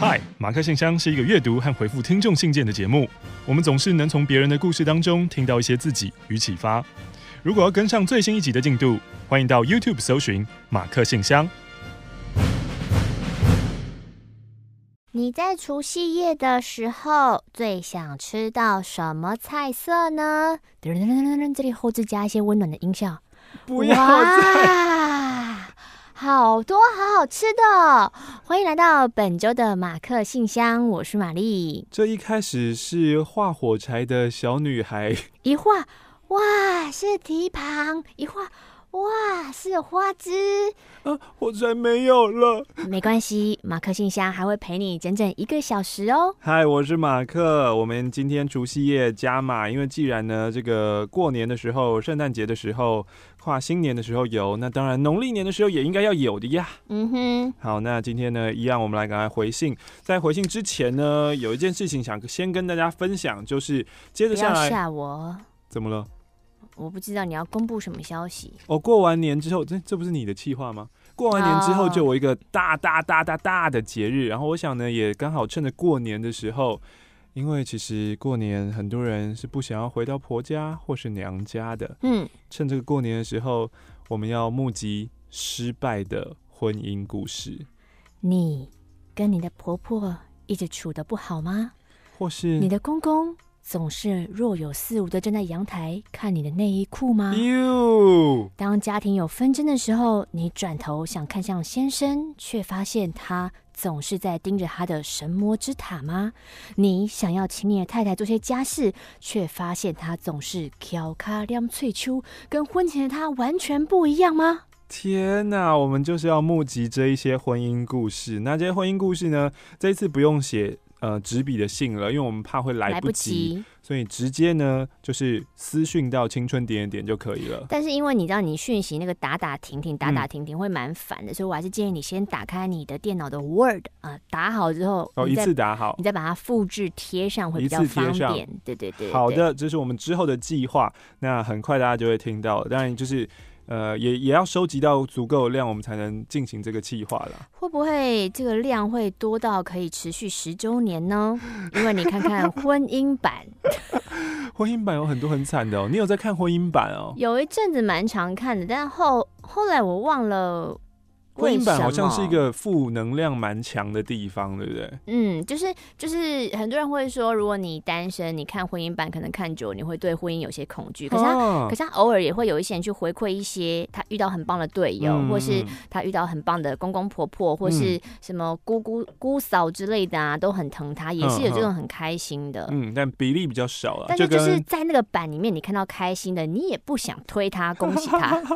嗨，马克信箱是一个阅读和回复听众信件的节目。我们总是能从别人的故事当中听到一些自己与启发。如果要跟上最新一集的进度，欢迎到 YouTube 搜寻马克信箱。你在除夕夜的时候最想吃到什么菜色呢？噔噔噔噔噔，这里后置加一些温暖的音效。不要再！好多好好吃的！欢迎来到本周的马克信箱，我是玛丽。这一开始是画火柴的小女孩，一画哇是蹄膀，一画。哇，是花枝啊！火柴没有了，没关系，马克信箱还会陪你整整一个小时哦。嗨，我是马克，我们今天除夕夜加码，因为既然呢，这个过年的时候、圣诞节的时候、跨新年的时候有，那当然农历年的时候也应该要有的呀。嗯哼，好，那今天呢，一样我们来赶快回信。在回信之前呢，有一件事情想先跟大家分享，就是接着下来，不要吓我，怎么了？我不知道你要公布什么消息。哦，过完年之后，这这不是你的计划吗？过完年之后就有一个大大大大大的节日，然后我想呢，也刚好趁着过年的时候，因为其实过年很多人是不想要回到婆家或是娘家的。嗯，趁这个过年的时候，我们要募集失败的婚姻故事。你跟你的婆婆一直处的不好吗？或是你的公公？总是若有似无的站在阳台看你的内衣裤吗？当家庭有纷争的时候，你转头想看向先生，却发现他总是在盯着他的神魔之塔吗？你想要请你的太太做些家事，却发现他总是挑卡亮翠秋，跟婚前的他完全不一样吗？天哪，我们就是要募集这一些婚姻故事。那这些婚姻故事呢？这一次不用写。呃，纸笔的信了，因为我们怕会来不及，不及，所以直接呢就是私讯到青春点点点就可以了。但是因为你知道，你讯息那个打打停停，打打停停会蛮烦的，嗯，所以我还是建议你先打开你的电脑的 Word 啊，呃，打好之后，哦，一次打好，你再把它复制贴上会比较方便。对对对，对，好的，这是我们之后的计划，那很快大家就会听到，当然就是。呃，也也要收集到足够的量，我们才能进行这个计划了。会不会这个量会多到可以持续十周年呢？因为你看看婚姻版，婚姻版有很多很惨的哦。你有在看婚姻版哦？有一阵子蛮常看的，但后后来我忘了。婚姻版好像是一个负能量蛮强的地方，对不对？嗯，就是就是很多人会说，如果你单身，你看婚姻版可能看久，你会对婚姻有些恐惧。可是他，哦，可是他偶尔也会有一些人去回馈一些他遇到很棒的队友，嗯，或是他遇到很棒的公公婆婆，或是什么姑姑姑嫂之类的啊，都很疼他，也是有这种很开心的。嗯，但比例比较少了。但是就是在那个版里面，你看到开心的，你也不想推他，恭喜他。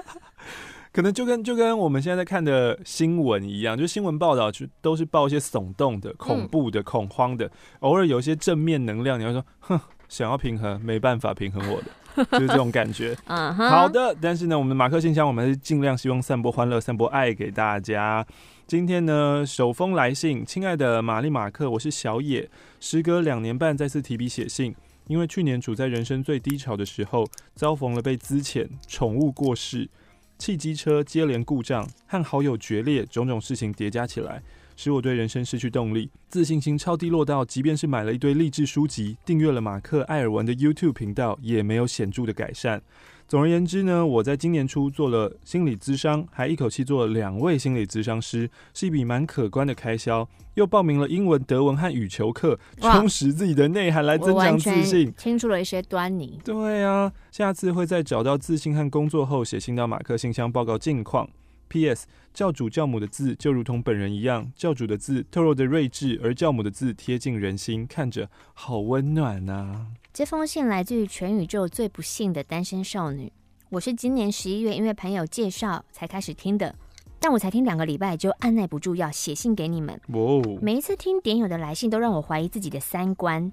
可能就跟就跟我们现在在看的新闻一样，就新闻报道就都是报一些耸动的、恐怖的、恐慌的，偶尔有一些正面能量，你会说，哼，想要平衡，没办法平衡我的，就是这种感觉。嗯，好的。但是呢，我们的马克信箱，我们还是尽量希望散播欢乐、散播爱给大家。今天呢，首封来信，亲爱的玛丽马克，我是小野，时隔两年半再次提笔写信，因为去年处在人生最低潮的时候，遭逢了被资遣、宠物过世。汽机车接连故障和好友决裂，种种事情叠加起来，使我对人生失去动力，自信心超低落到，即便是买了一堆励志书籍，订阅了马克·艾尔文的 YouTube 频道，也没有显著的改善。总而言之呢，我在今年初做了心理咨商，还一口气做了两位心理咨商师，是一笔蛮可观的开销。又报名了英文、德文和羽球课，充实自己的内涵来增强自信，清出了一些端倪。对啊，下次会在找到自信和工作后，写信到马克信箱报告近况。P.S. 教主教母的字就如同本人一样，教主的字透露着睿智，而教母的字贴近人心，看着好温暖啊。这封信来自于全宇宙最不幸的单身少女。我是今年十一月因为朋友介绍才开始听的，但我才听两个礼拜就按捺不住要写信给你们。哦，每一次听点友的来信都让我怀疑自己的三观。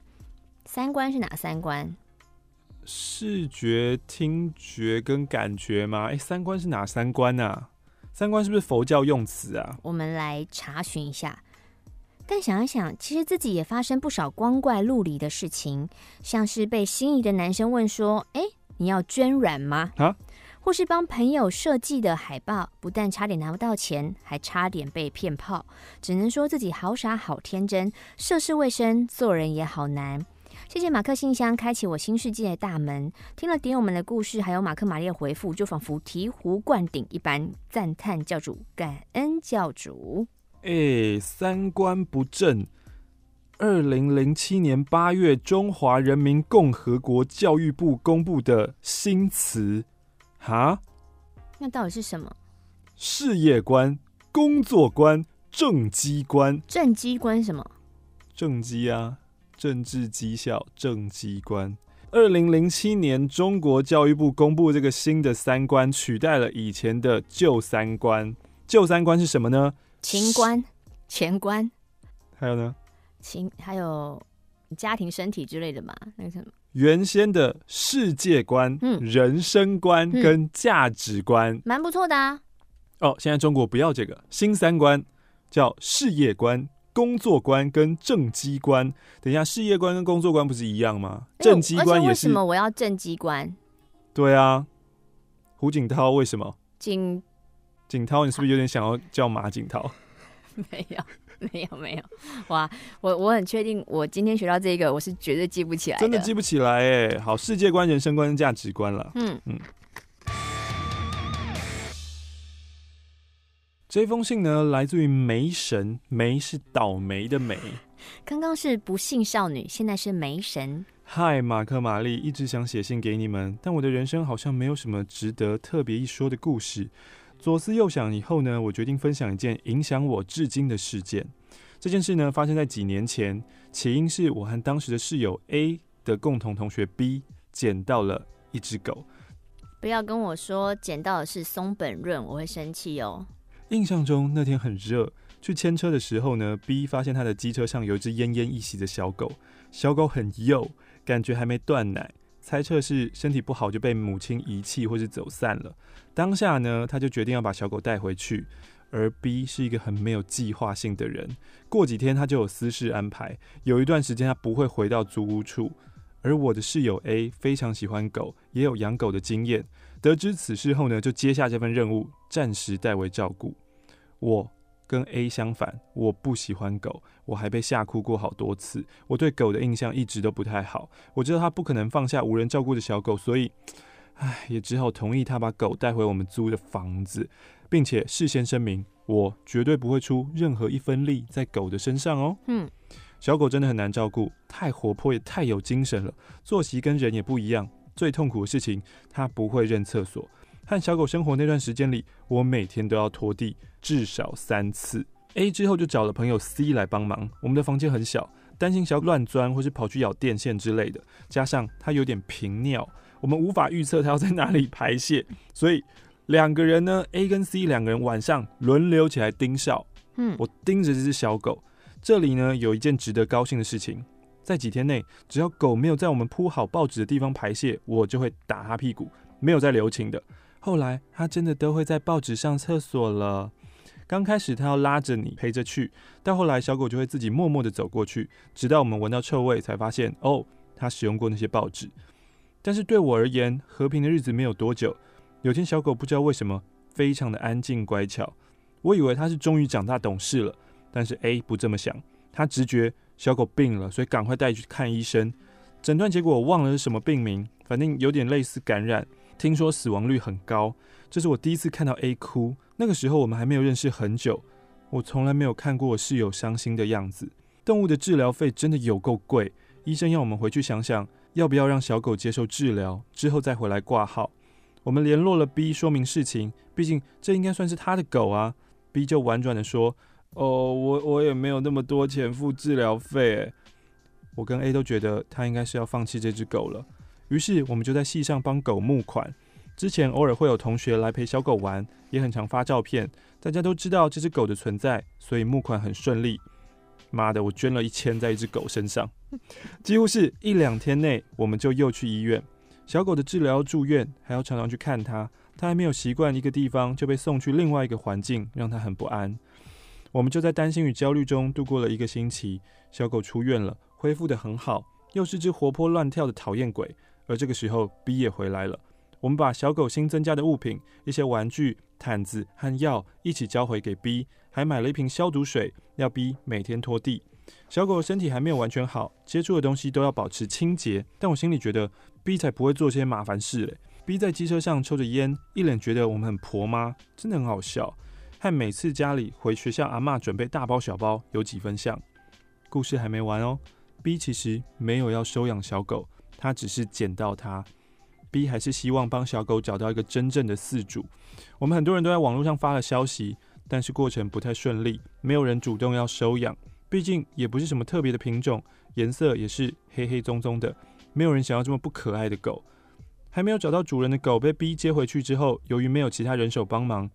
三观是哪三观？视觉、听觉跟感觉吗？哎，三观是哪三观啊？三观是不是佛教用词啊？我们来查询一下。但想一想，其实自己也发生不少光怪陆离的事情，像是被心仪的男生问说：“哎，你要捐卵吗？”啊，或是帮朋友设计的海报，不但差点拿不到钱，还差点被骗炮。只能说自己好傻好天真，涉世未深，做人也好难。谢谢马克信箱开启我新世界的大门。听了点友们的故事，还有马克玛丽的回复，就仿佛醍醐灌顶一般，赞叹教主，感恩教主。哎、欸，三观不正。二零零七年八月，中华人民共和国教育部公布的新词，哈？那到底是什么？事业观、工作观、政绩观。政绩观什么？政绩啊，政治绩效，政绩观。二零零七年，中国教育部公布这个新的三观，取代了以前的旧三观。旧三观是什么呢？情观、钱观，还有呢？情还有家庭、身体之类的嘛？那个什么？原先的世界观、嗯、人生观跟价值观，蛮、嗯、不错的啊。哦，现在中国不要这个新三观，叫事业观、工作观跟政绩观。等一下，事业观跟工作观不是一样吗？政绩观也是。为什么我要政绩观？对啊，胡锦涛为什么？锦锦涛，你是不是有点想要叫马景涛？没有。没有没有，哇！我我很确定，我今天学到这个，我是绝对记不起来的，真的记不起来哎。好，世界观、人生观、价值观了。嗯嗯。这封信呢，来自于梅神，梅是倒霉的霉。刚刚是不幸少女，现在是梅神。嗨，马克、玛丽，一直想写信给你们，但我的人生好像没有什么值得特别一说的故事。左思右想以后呢，我决定分享一件影响我至今的事件。这件事呢，发生在几年前，起因是我和当时的室友 A 的共同同学 B 捡到了一只狗。不要跟我说捡到的是松本润，我会生气哦。印象中那天很热，去牵车的时候呢，B 发现他的机车上有一只奄奄一息的小狗，小狗很幼，感觉还没断奶。猜测是身体不好就被母亲遗弃或是走散了。当下呢，他就决定要把小狗带回去。而 B 是一个很没有计划性的人，过几天他就有私事安排，有一段时间他不会回到租屋处。而我的室友 A 非常喜欢狗，也有养狗的经验。得知此事后呢，就接下这份任务，暂时代为照顾我。跟 A 相反，我不喜欢狗，我还被吓哭过好多次。我对狗的印象一直都不太好。我知道他不可能放下无人照顾的小狗，所以，唉，也只好同意他把狗带回我们租的房子，并且事先声明，我绝对不会出任何一分力在狗的身上哦。嗯，小狗真的很难照顾，太活泼也太有精神了，作息跟人也不一样。最痛苦的事情，它不会认厕所。和小狗生活那段时间里，我每天都要拖地至少三次。A 之后就找了朋友 C 来帮忙。我们的房间很小，担心小狗乱钻或是跑去咬电线之类的，加上它有点频尿，我们无法预测它要在哪里排泄，所以两个人呢，A 跟 C 两个人晚上轮流起来盯梢。嗯，我盯着这只小狗。这里呢，有一件值得高兴的事情，在几天内，只要狗没有在我们铺好报纸的地方排泄，我就会打它屁股，没有再留情的。后来他真的都会在报纸上厕所了。刚开始他要拉着你陪着去，到后来小狗就会自己默默地走过去，直到我们闻到臭味才发现哦，他使用过那些报纸。但是对我而言，和平的日子没有多久。有天小狗不知道为什么非常的安静乖巧，我以为它是终于长大懂事了。但是 A 不这么想，他直觉小狗病了，所以赶快带去看医生。诊断结果我忘了是什么病名，反正有点类似感染。听说死亡率很高，这是我第一次看到 A 哭。那个时候我们还没有认识很久，我从来没有看过我室友伤心的样子。动物的治疗费真的有够贵，医生要我们回去想想，要不要让小狗接受治疗，之后再回来挂号。我们联络了 B，说明事情，毕竟这应该算是他的狗啊。B 就婉转的说：“哦，我我也没有那么多钱付治疗费。”我跟 A 都觉得他应该是要放弃这只狗了。于是我们就在戏上帮狗募款。之前偶尔会有同学来陪小狗玩，也很常发照片。大家都知道这只狗的存在，所以募款很顺利。妈的，我捐了一千在一只狗身上，几乎是一两天内我们就又去医院。小狗的治疗住院，还要常常去看它。它还没有习惯一个地方，就被送去另外一个环境，让它很不安。我们就在担心与焦虑中度过了一个星期。小狗出院了，恢复得很好，又是只活泼乱跳的讨厌鬼。而这个时候，B 也回来了。我们把小狗新增加的物品，一些玩具、毯子和药一起交回给 B，还买了一瓶消毒水，要 B 每天拖地。小狗的身体还没有完全好，接触的东西都要保持清洁。但我心里觉得 B 才不会做些麻烦事嘞。B 在机车上抽着烟，一脸觉得我们很婆妈，真的很好笑，和每次家里回学校阿嬷准备大包小包有几分像。故事还没完哦，B 其实没有要收养小狗，他只是捡到它。B 还是希望帮小狗找到一个真正的饲主。我们很多人都在网络上发了消息，但是过程不太顺利，没有人主动要收养。毕竟也不是什么特别的品种，颜色也是黑黑棕棕的，没有人想要这么不可爱的狗。还没有找到主人的狗被 B 接回去之后，由于没有其他人手帮忙，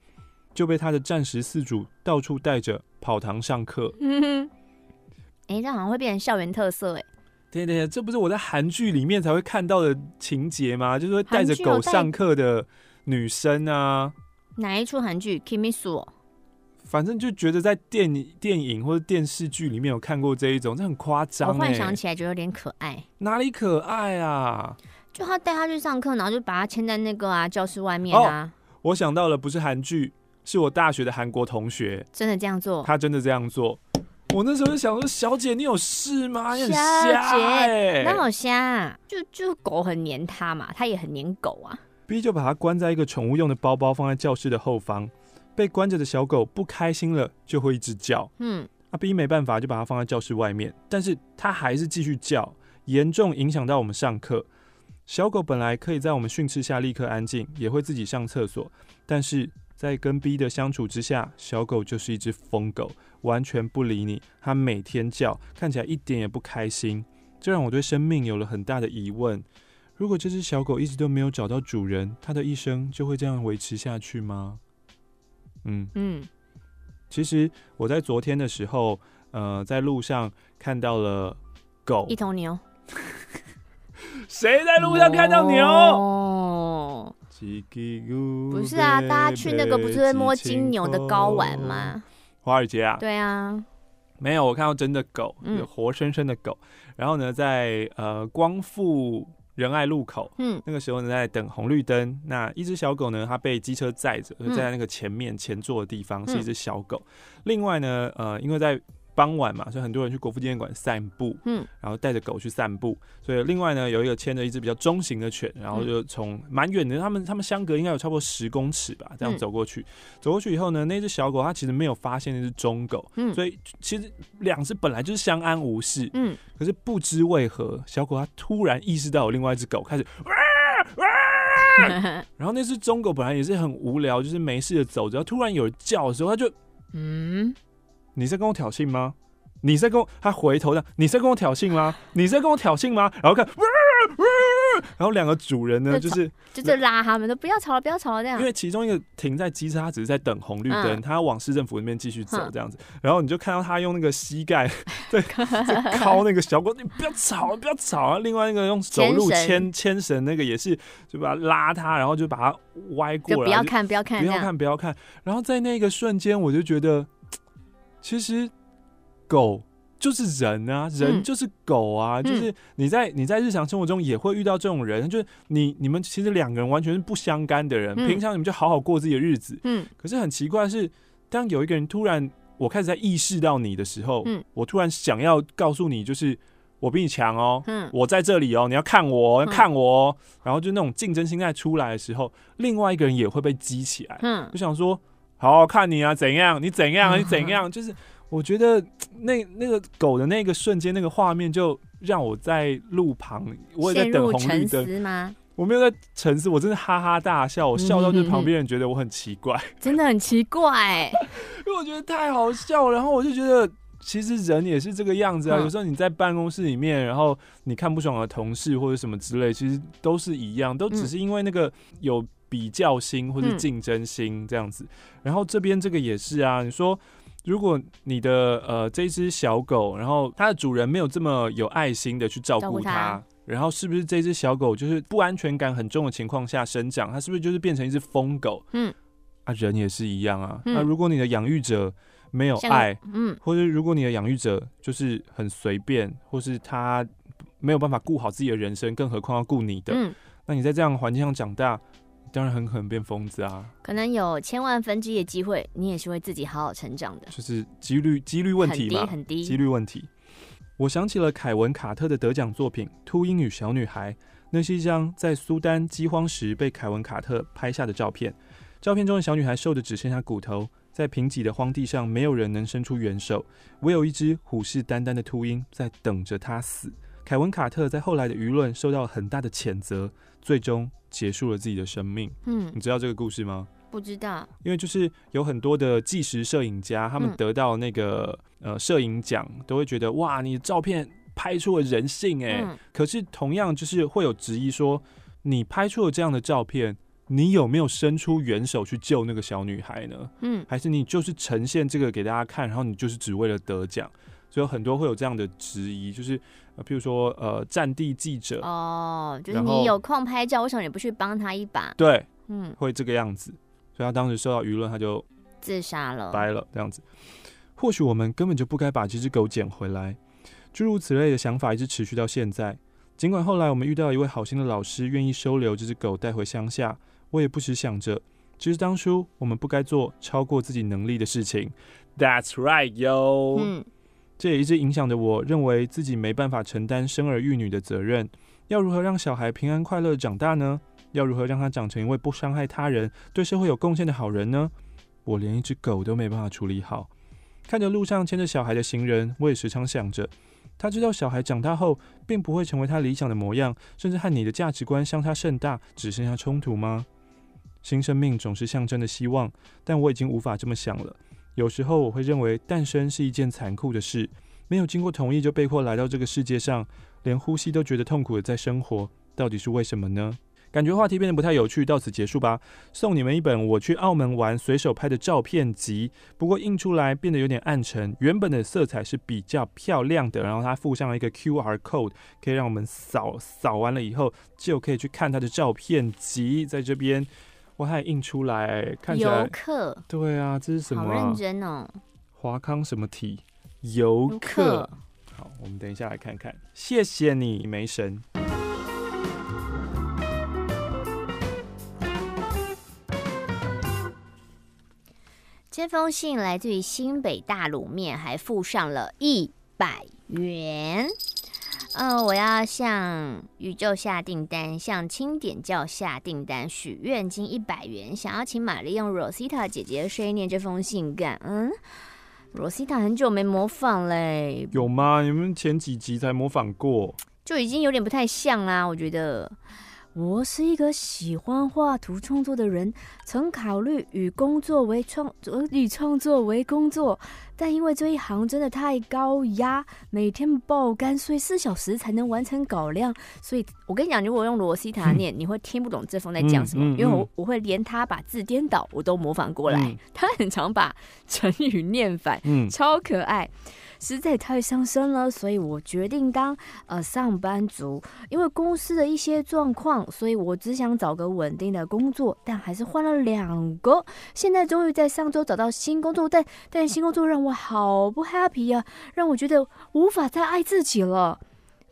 就被他的暂时饲主到处带着跑堂上课。嗯哼，哎，这好像会变成校园特色哎。对对，这不是我在韩剧里面才会看到的情节吗？就是会带着狗上课的女生啊。哪一出韩剧？Kimisu。反正就觉得在电影、电影或者电视剧里面有看过这一种，这很夸张。我幻想起来觉得有点可爱。哪里可爱啊？就他带他去上课，然后就把他牵在那个啊教室外面啊。哦，我想到了，不是韩剧，是我大学的韩国同学，真的这样做。他真的这样做。我那时候就想说，小姐你有事吗？你很瞎欸，那好瞎啊！就就狗很黏他嘛，他也很黏狗啊。B 就把它关在一个宠物用的包包，放在教室的后方。被关着的小狗不开心了，就会一直叫。嗯，阿 B 没办法，就把它放在教室外面，但是它还是继续叫，严重影响到我们上课。小狗本来可以在我们训斥下立刻安静，也会自己上厕所，但是在跟 B 的相处之下，小狗就是一只疯狗，完全不理你。它每天叫，看起来一点也不开心，这让我对生命有了很大的疑问。如果这只小狗一直都没有找到主人，它的一生就会这样维持下去吗？嗯嗯，其实我在昨天的时候，呃，在路上看到了狗，一头牛。谁在路上看到牛？哦，不是啊，大家去那个不是会摸金牛的睾丸吗？华尔街啊？对啊，没有，我看到真的狗，有活生生的狗。嗯、然后呢，在呃光复。仁爱路口，嗯，那个时候呢，在等红绿灯。那一只小狗呢，它被机车载着，在那个前面前座的地方是一只小狗。嗯、另外呢，呃，因为在傍晚嘛，所以很多人去国父纪念馆散步，嗯，然后带着狗去散步。所以另外呢，有一个牵着一只比较中型的犬，然后就从蛮远的，他们他们相隔应该有差不多十公尺吧，这样走过去。嗯、走过去以后呢，那只小狗它其实没有发现那只中狗，嗯，所以其实两只本来就是相安无事，嗯，可是不知为何，小狗它突然意识到有另外一只狗开始 然后那只中狗本来也是很无聊，就是没事的走着，突然有人叫的时候，它就嗯。你在跟我挑衅吗？你在跟我……他回头的，你在跟我挑衅吗？你在跟我挑衅吗？然后看，然后两个主人呢，就是就是拉他们，都不要吵了，不要吵了这样。因为其中一个停在机车，他只是在等红绿灯，他要往市政府那边继续走这样子。然后你就看到他用那个膝盖在在 敲那个小狗，你不要吵了，不要吵了！另外那个用走路牵牵绳那个也是，就把他拉他，然后就把他歪过来，不要看，不要看，不要看，不要看。然后在那个瞬间，我就觉得。其实，狗就是人啊，人就是狗啊，嗯、就是你在你在日常生活中也会遇到这种人，就是你你们其实两个人完全是不相干的人，嗯、平常你们就好好过自己的日子，嗯。可是很奇怪的是，当有一个人突然我开始在意识到你的时候，嗯，我突然想要告诉你，就是我比你强哦，嗯，我在这里哦，你要看我，要看我哦，嗯、然后就那种竞争心态出来的时候，另外一个人也会被激起来，嗯，就想说。好好看你啊，怎样？你怎样啊？你怎样？就是我觉得 那那个狗的那个瞬间，那个画面就让我在路旁，我也在等红绿灯。我没有在沉思，我真的哈哈大笑，我笑到就旁边人觉得我很奇怪，真的很奇怪，因为我觉得太好笑了。然后我就觉得，其实人也是这个样子啊。有时候你在办公室里面，然后你看不爽的同事或者什么之类，其实都是一样，都只是因为那个有。比较心或者竞争心这样子，嗯、然后这边这个也是啊。你说，如果你的呃这只小狗，然后它的主人没有这么有爱心的去照顾它，它然后是不是这只小狗就是不安全感很重的情况下生长，它是不是就是变成一只疯狗？嗯，啊，人也是一样啊。嗯、那如果你的养育者没有爱，嗯，或者如果你的养育者就是很随便，或是他没有办法顾好自己的人生，更何况要顾你的。嗯那你在这样的环境上长大，当然很可能变疯子啊。可能有千万分之一的机会，你也是会自己好好成长的。就是几率几率问题嘛，很低，几率问题。我想起了凯文卡特的得奖作品《秃鹰与小女孩》，那是一张在苏丹饥荒时被凯文卡特拍下的照片。照片中的小女孩瘦得只剩下骨头，在贫瘠的荒地上，没有人能伸出援手，唯有一只虎视眈眈的秃鹰在等着她死。凯文卡特在后来的舆论受到很大的谴责，最终结束了自己的生命。嗯，你知道这个故事吗？不知道，因为就是有很多的纪实摄影家，他们得到那个、嗯、呃摄影奖，都会觉得哇，你的照片拍出了人性哎、嗯。可是同样就是会有质疑说，你拍出了这样的照片。你有没有伸出援手去救那个小女孩呢？嗯，还是你就是呈现这个给大家看，然后你就是只为了得奖？所以很多会有这样的质疑，就是呃，譬如说呃，战地记者哦，就是你有空拍照，为什么你不去帮他一把？对，嗯，会这个样子。所以他当时受到舆论，他就自杀了，掰了这样子。或许我们根本就不该把这只狗捡回来。诸如此类的想法一直持续到现在。尽管后来我们遇到一位好心的老师，愿意收留这只狗带回乡下。我也不时想着，其实当初我们不该做超过自己能力的事情。That's right, yo。嗯，这也一直影响着我，认为自己没办法承担生儿育女的责任。要如何让小孩平安快乐长大呢？要如何让他长成一位不伤害他人、对社会有贡献的好人呢？我连一只狗都没办法处理好。看着路上牵着小孩的行人，我也时常想着，他知道小孩长大后并不会成为他理想的模样，甚至和你的价值观相差甚大，只剩下冲突吗？新生命总是象征的希望，但我已经无法这么想了。有时候我会认为诞生是一件残酷的事，没有经过同意就被迫来到这个世界上，连呼吸都觉得痛苦的在生活，到底是为什么呢？感觉话题变得不太有趣，到此结束吧。送你们一本我去澳门玩随手拍的照片集，不过印出来变得有点暗沉，原本的色彩是比较漂亮的。然后它附上了一个 QR code，可以让我们扫扫完了以后就可以去看它的照片集，在这边。我还印出来，看起来游客。对啊，这是什么、啊？好认真哦。华康什么体？游客。好，我们等一下来看看。谢谢你，梅神。这封信来自于新北大卤面，还附上了一百元。嗯、呃，我要向宇宙下订单，向清点教下订单，许愿金一百元，想要请玛丽用 Rosita 姐姐的声音念这封信。感恩 Rosita 很久没模仿嘞，有吗？你们前几集才模仿过，就已经有点不太像啦。我觉得我是一个喜欢画图创作的人，曾考虑与工作为创，以创作为工作。但因为这一行真的太高压，每天爆肝，所以四小时才能完成稿量。所以我跟你讲，如果用罗西塔念，你会听不懂这封在讲什么，因为我我会连他把字颠倒，我都模仿过来。嗯、他很常把成语念反，嗯，超可爱。实在太伤身了，所以我决定当呃上班族。因为公司的一些状况，所以我只想找个稳定的工作，但还是换了两个。现在终于在上周找到新工作，但但新工作让我好不 happy 呀、啊，让我觉得无法再爱自己了。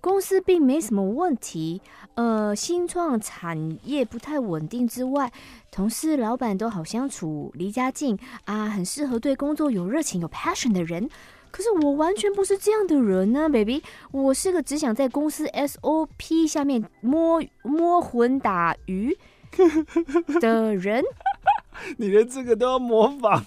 公司并没什么问题，呃，新创产业不太稳定之外，同事老板都好相处，离家近啊，很适合对工作有热情、有 passion 的人。可是我完全不是这样的人呢、啊，baby。我是个只想在公司 SOP 下面摸摸魂打鱼的人。你连这个都要模仿？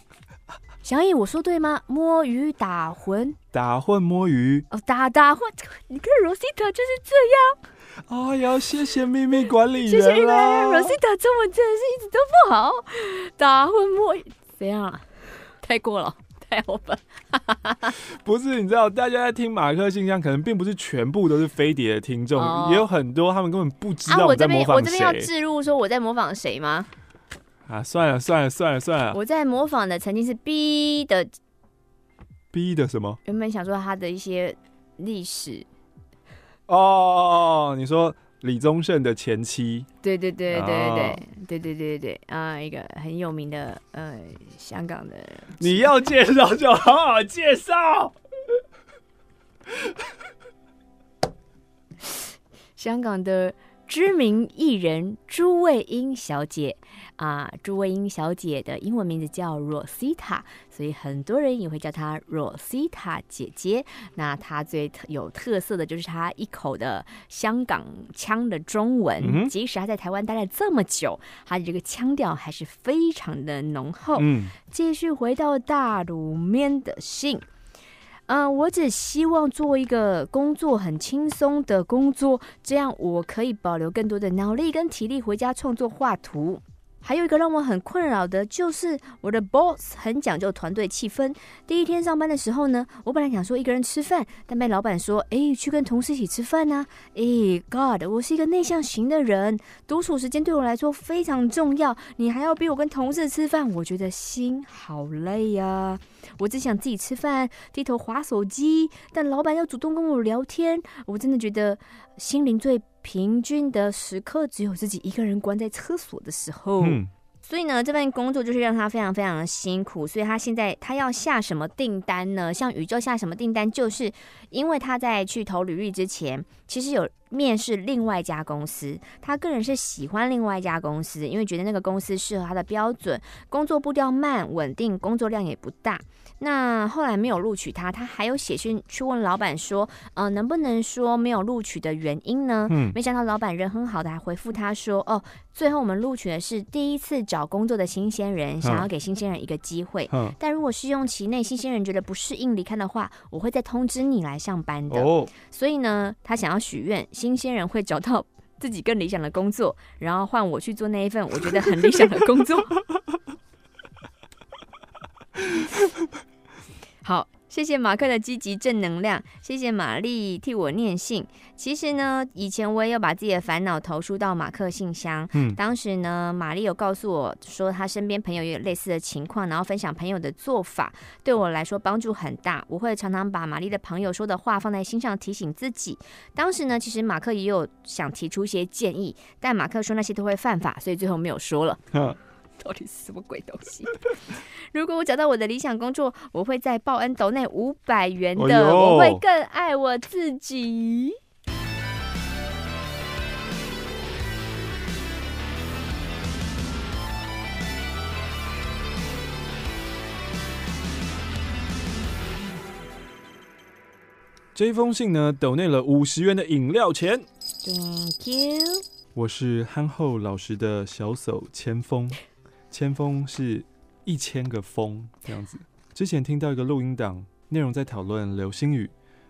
小颖，我说对吗？摸鱼打魂，打混摸鱼哦，打打混。你看 Rosita 就是这样。哎呀，谢谢秘密管理员。谢谢秘密管理员。Rosita 中文真的是一直都不好。打混摸鱼，怎样啊？太过了。太好了，不是，你知道，大家在听马克信箱，可能并不是全部都是飞碟的听众，哦，也有很多他们根本不知道我在模仿谁。啊，我这边我这边要置入说我在模仿谁吗？啊，算了算了算了算了，我在模仿的曾经是 B 的 B 的什么？原本想说他的一些历史。哦哦哦，你说。李宗盛的前妻，对对对对对对对对对，啊，一个很有名的呃香港的，你要介绍就好好介绍。香港的知名艺人朱卫英小姐。啊，朱魏英小姐的英文名字叫 Rosita，所以很多人也会叫她 Rosita 姐姐。那她最有特色的就是她一口的香港腔的中文，嗯、即使她在台湾待了这么久，她的这个腔调还是非常的浓厚。嗯，继续回到大陆面的信。嗯、呃，我只希望做一个工作很轻松的工作，这样我可以保留更多的脑力跟体力回家创作画图。还有一个让我很困扰的就是我的 boss 很讲究团队气氛。第一天上班的时候呢，我本来想说一个人吃饭，但被老板说：“哎，去跟同事一起吃饭呢。”哎，God，我是一个内向型的人，独处时间对我来说非常重要。你还要逼我跟同事吃饭，我觉得心好累呀。我只想自己吃饭，低头划手机，但老板要主动跟我聊天，我真的觉得心灵最。平均的时刻只有自己一个人关在厕所的时候，嗯，所以呢，这份工作就是让他非常非常的辛苦。所以他现在他要下什么订单呢？向宇宙下什么订单？就是因为他在去投履历之前，其实有面试另外一家公司。他个人是喜欢另外一家公司，因为觉得那个公司适合他的标准，工作步调慢、稳定，工作量也不大。那后来没有录取他，他还有写信去问老板说，呃，能不能说没有录取的原因呢？嗯，没想到老板人很好的，还回复他说，哦，最后我们录取的是第一次找工作的新鲜人，想要给新鲜人一个机会。嗯，但如果试用期内新鲜人觉得不适应离开的话，我会再通知你来上班的。哦，所以呢，他想要许愿，新鲜人会找到自己更理想的工作，然后换我去做那一份我觉得很理想的工作。好，谢谢马克的积极正能量，谢谢玛丽替我念信。其实呢，以前我也有把自己的烦恼投书到马克信箱。嗯，当时呢，玛丽有告诉我说，她身边朋友也有类似的情况，然后分享朋友的做法，对我来说帮助很大。我会常常把玛丽的朋友说的话放在心上，提醒自己。当时呢，其实马克也有想提出一些建议，但马克说那些都会犯法，所以最后没有说了。到底是什么鬼东西？如果我找到我的理想工作，我会在报恩斗内五百元的，哎，我会更爱我自己。这一封信呢，斗内了五十元的饮料钱。Thank you。我是憨厚老实的小手千锋。千峰是一千个风这样子。之前听到一个录音档，内容在讨论流星雨。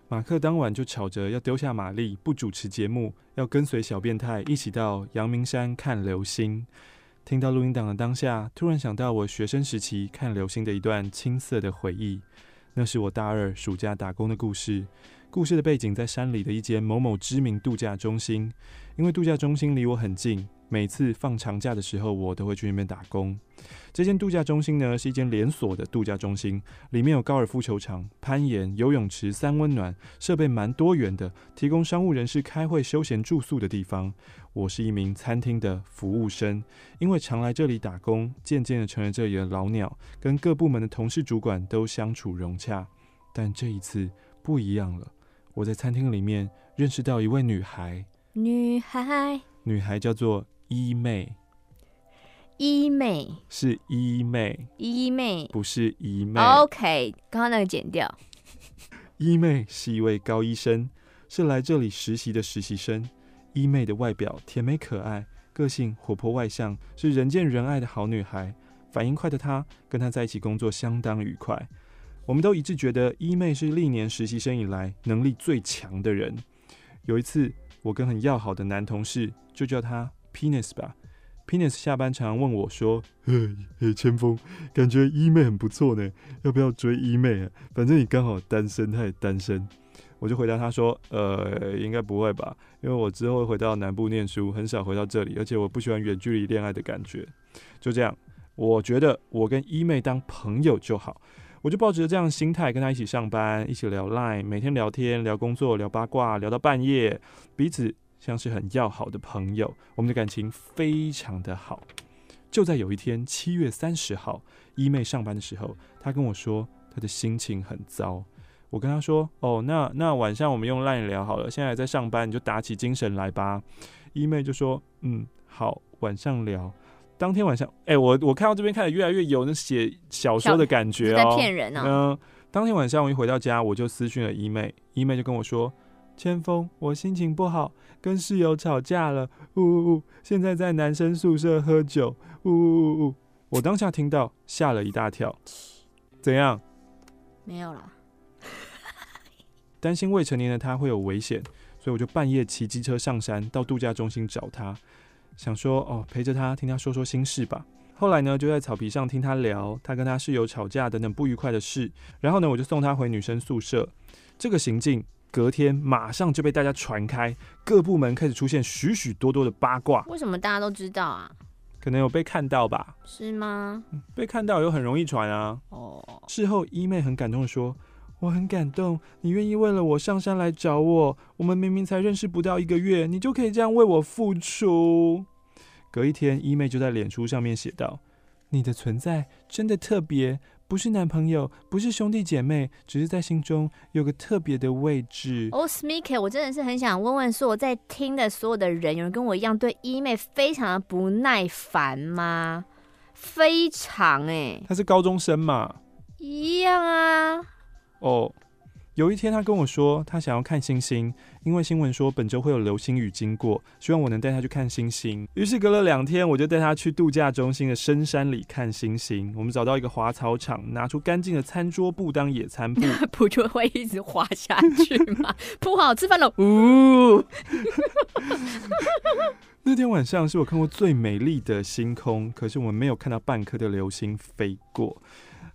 马克当晚就吵着要丢下玛丽，不主持节目，要跟随小变态一起到阳明山看流星。听到录音档的当下，突然想到我学生时期看流星的一段青涩的回忆。那是我大二暑假打工的故事。故事的背景在山里的一间某某知名度假中心，因为度假中心离我很近。每次放长假的时候，我都会去那边打工。这间度假中心呢，是一间连锁的度假中心，里面有高尔夫球场、攀岩、游泳池、三温暖，设备蛮多元的，提供商务人士开会、休闲住宿的地方。我是一名餐厅的服务生，因为常来这里打工，渐渐的成了这里的老鸟，跟各部门的同事、主管都相处融洽。但这一次不一样了，我在餐厅里面认识到一位女孩，女孩，女孩叫做。伊妹，一妹是一妹，一妹不是姨妹。OK，刚刚那个剪掉。一妹是一位高医生，是来这里实习的实习生。一妹的外表甜美可爱，个性活泼外向，是人见人爱的好女孩。反应快的她，跟她在一起工作相当愉快。我们都一致觉得一妹是历年实习生以来能力最强的人。有一次，我跟很要好的男同事，就叫他。Penis 吧，Penis 下班常问我说：“嘿，嘿，千锋，感觉伊妹很不错呢，要不要追伊妹啊？反正你刚好单身，他也单身。”我就回答他说：“呃，应该不会吧，因为我之后回到南部念书，很少回到这里，而且我不喜欢远距离恋爱的感觉。”就这样，我觉得我跟伊妹当朋友就好，我就抱着这样心态跟他一起上班，一起聊 Line，每天聊天、聊工作、聊八卦，聊到半夜，彼此。像是很要好的朋友，我们的感情非常的好。就在有一天，七月三十号，一妹上班的时候，她跟我说她的心情很糟。我跟她说：“哦，那那晚上我们用 LINE 聊好了，现在还在上班，你就打起精神来吧。”一妹就说：“嗯，好，晚上聊。”当天晚上，哎、欸，我我看到这边开始越来越有那写小说的感觉哦，在骗人呢、啊。嗯，当天晚上我一回到家，我就私讯了一妹，一妹就跟我说：“千峰，我心情不好，跟室友吵架了，呜呜呜，现在在男生宿舍喝酒，呜呜呜。”我当下听到，吓了一大跳。怎样？没有了。担心未成年的他会有危险，所以我就半夜骑机车上山到度假中心找他。想说哦，陪着他听他说说心事吧。后来呢，就在草皮上听他聊他跟他室友吵架等等不愉快的事。然后呢，我就送他回女生宿舍。这个行径隔天马上就被大家传开，各部门开始出现许许多多的八卦。为什么大家都知道啊？可能有被看到吧？是吗？被看到又很容易传啊。哦。事后一妹很感动的说：“我很感动，你愿意为了我上山来找我。我们明明才认识不到一个月，你就可以这样为我付出。”隔一天，一妹就在脸书上面写道：“你的存在真的特别，不是男朋友，不是兄弟姐妹，只是在心中有个特别的位置。”哦，Smiki，我真的是很想问问，说我在听的所有的人，有人跟我一样对一妹非常的不耐烦吗？非常哎、欸，他是高中生嘛？一样啊。哦。有一天，他跟我说，他想要看星星，因为新闻说本周会有流星雨经过，希望我能带他去看星星。于是隔了两天，我就带他去度假中心的深山里看星星。我们找到一个滑草场，拿出干净的餐桌布当野餐布，不就会一直滑下去吗？铺好吃饭了，呜！那天晚上是我看过最美丽的星空，可是我们没有看到半颗的流星飞过。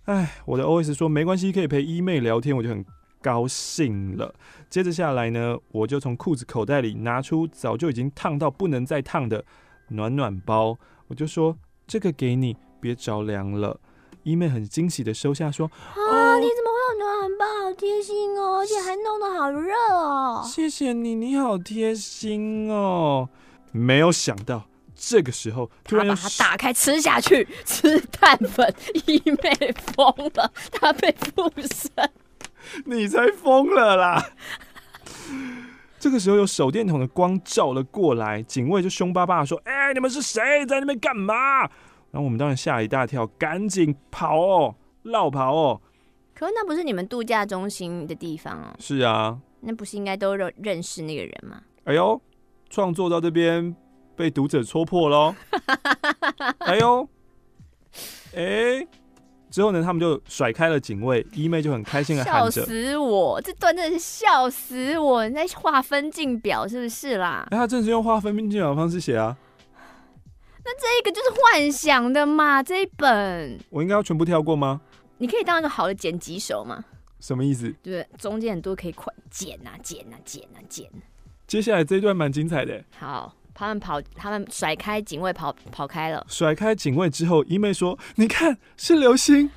哎，我的 OS 说没关系，可以陪一妹聊天，我就很。高兴了，接着下来呢，我就从裤子口袋里拿出早就已经烫到不能再烫的暖暖包，我就说这个给你，别着凉了。一妹很惊喜的收下，说：“啊，哦、你怎么会有暖包？好贴心哦，而且还弄得好热哦。”谢谢你，你好贴心哦。没有想到这个时候，突然把它打开吃下去，吃碳粉，一妹疯了，她被附身。你才疯了啦！这个时候有手电筒的光照了过来，警卫就凶巴巴的说：“哎、欸，你们是谁？在那边干嘛？”然后我们当然吓一大跳，赶紧跑哦，绕跑哦。可是那不是你们度假中心的地方哦。是啊，那不是应该都认认识那个人吗？哎呦，创作到这边被读者戳破喽！哎呦，哎、欸。之后呢，他们就甩开了警卫，一妹就很开心的喊着：“笑死我！这段真的是笑死我！你在画分镜表是不是啦？”哎，他正是用画分镜表的方式写啊。那这一个就是幻想的嘛？这一本我应该要全部跳过吗？你可以当一个好的剪辑手吗？什么意思？对，中间很多可以快剪啊，剪啊，剪啊，剪。接下来这一段蛮精彩的。好。他们跑，他们甩开警卫跑跑开了。甩开警卫之后，一妹说：“你看，是流星，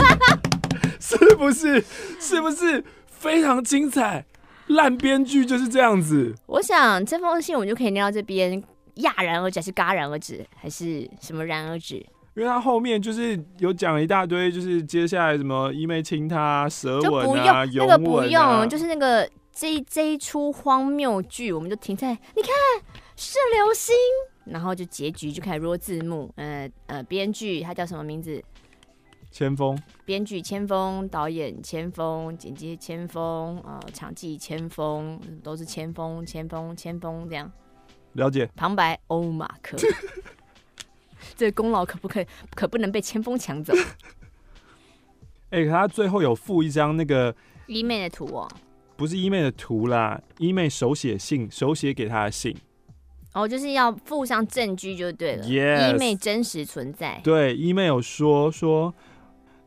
是不是？是不是非常精彩？烂编剧就是这样子。”我想这封信我们就可以念到这边，戛然而止还是戛然而止，还是什么然而止？因为他后面就是有讲了一大堆，就是接下来什么一妹亲他舌吻啊，就不用，那个不用，就是那个这一这一出荒谬剧，我们就停在你看。是流星，然后就结局就开始 roll 字幕，呃呃，编剧他叫什么名字？千锋。编剧千锋，导演千锋，剪辑千锋，呃，场记千锋，都是千锋，千锋，千锋这样。了解。旁白欧马克，这功劳可不可以，可不能被千峰抢走？哎、欸，他最后有附一张那个一妹的图哦，不是一妹的图啦，一妹手写信，手写给他的信。哦，就是要附上证据就对了。Yes，一妹真实存在。对，一妹有说说，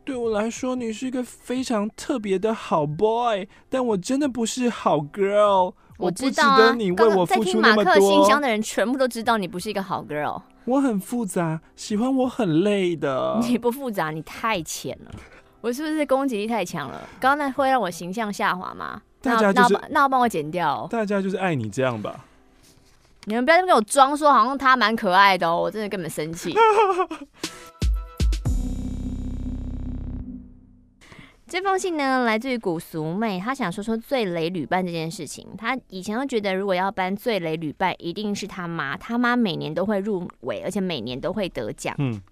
对我来说你是一个非常特别的好 boy，但我真的不是好 girl。我知道啊，我不值得你为我付出那么多。在听马克信箱的人全部都知道你不是一个好 girl。我很复杂，喜欢我很累的。你不复杂，你太浅了。我是不是攻击力太强了？刚刚那会让我形象下滑吗？大家就是那，那要帮我剪掉。大家就是爱你这样吧。你们不要在那边给我装说好像他蛮可爱的哦，我真的根本生气。这封信呢，来自于古俗妹，她想说说最雷旅伴这件事情。她以前都觉得，如果要颁最雷旅伴，一定是她妈，她妈每年都会入围，而且每年都会得奖。嗯，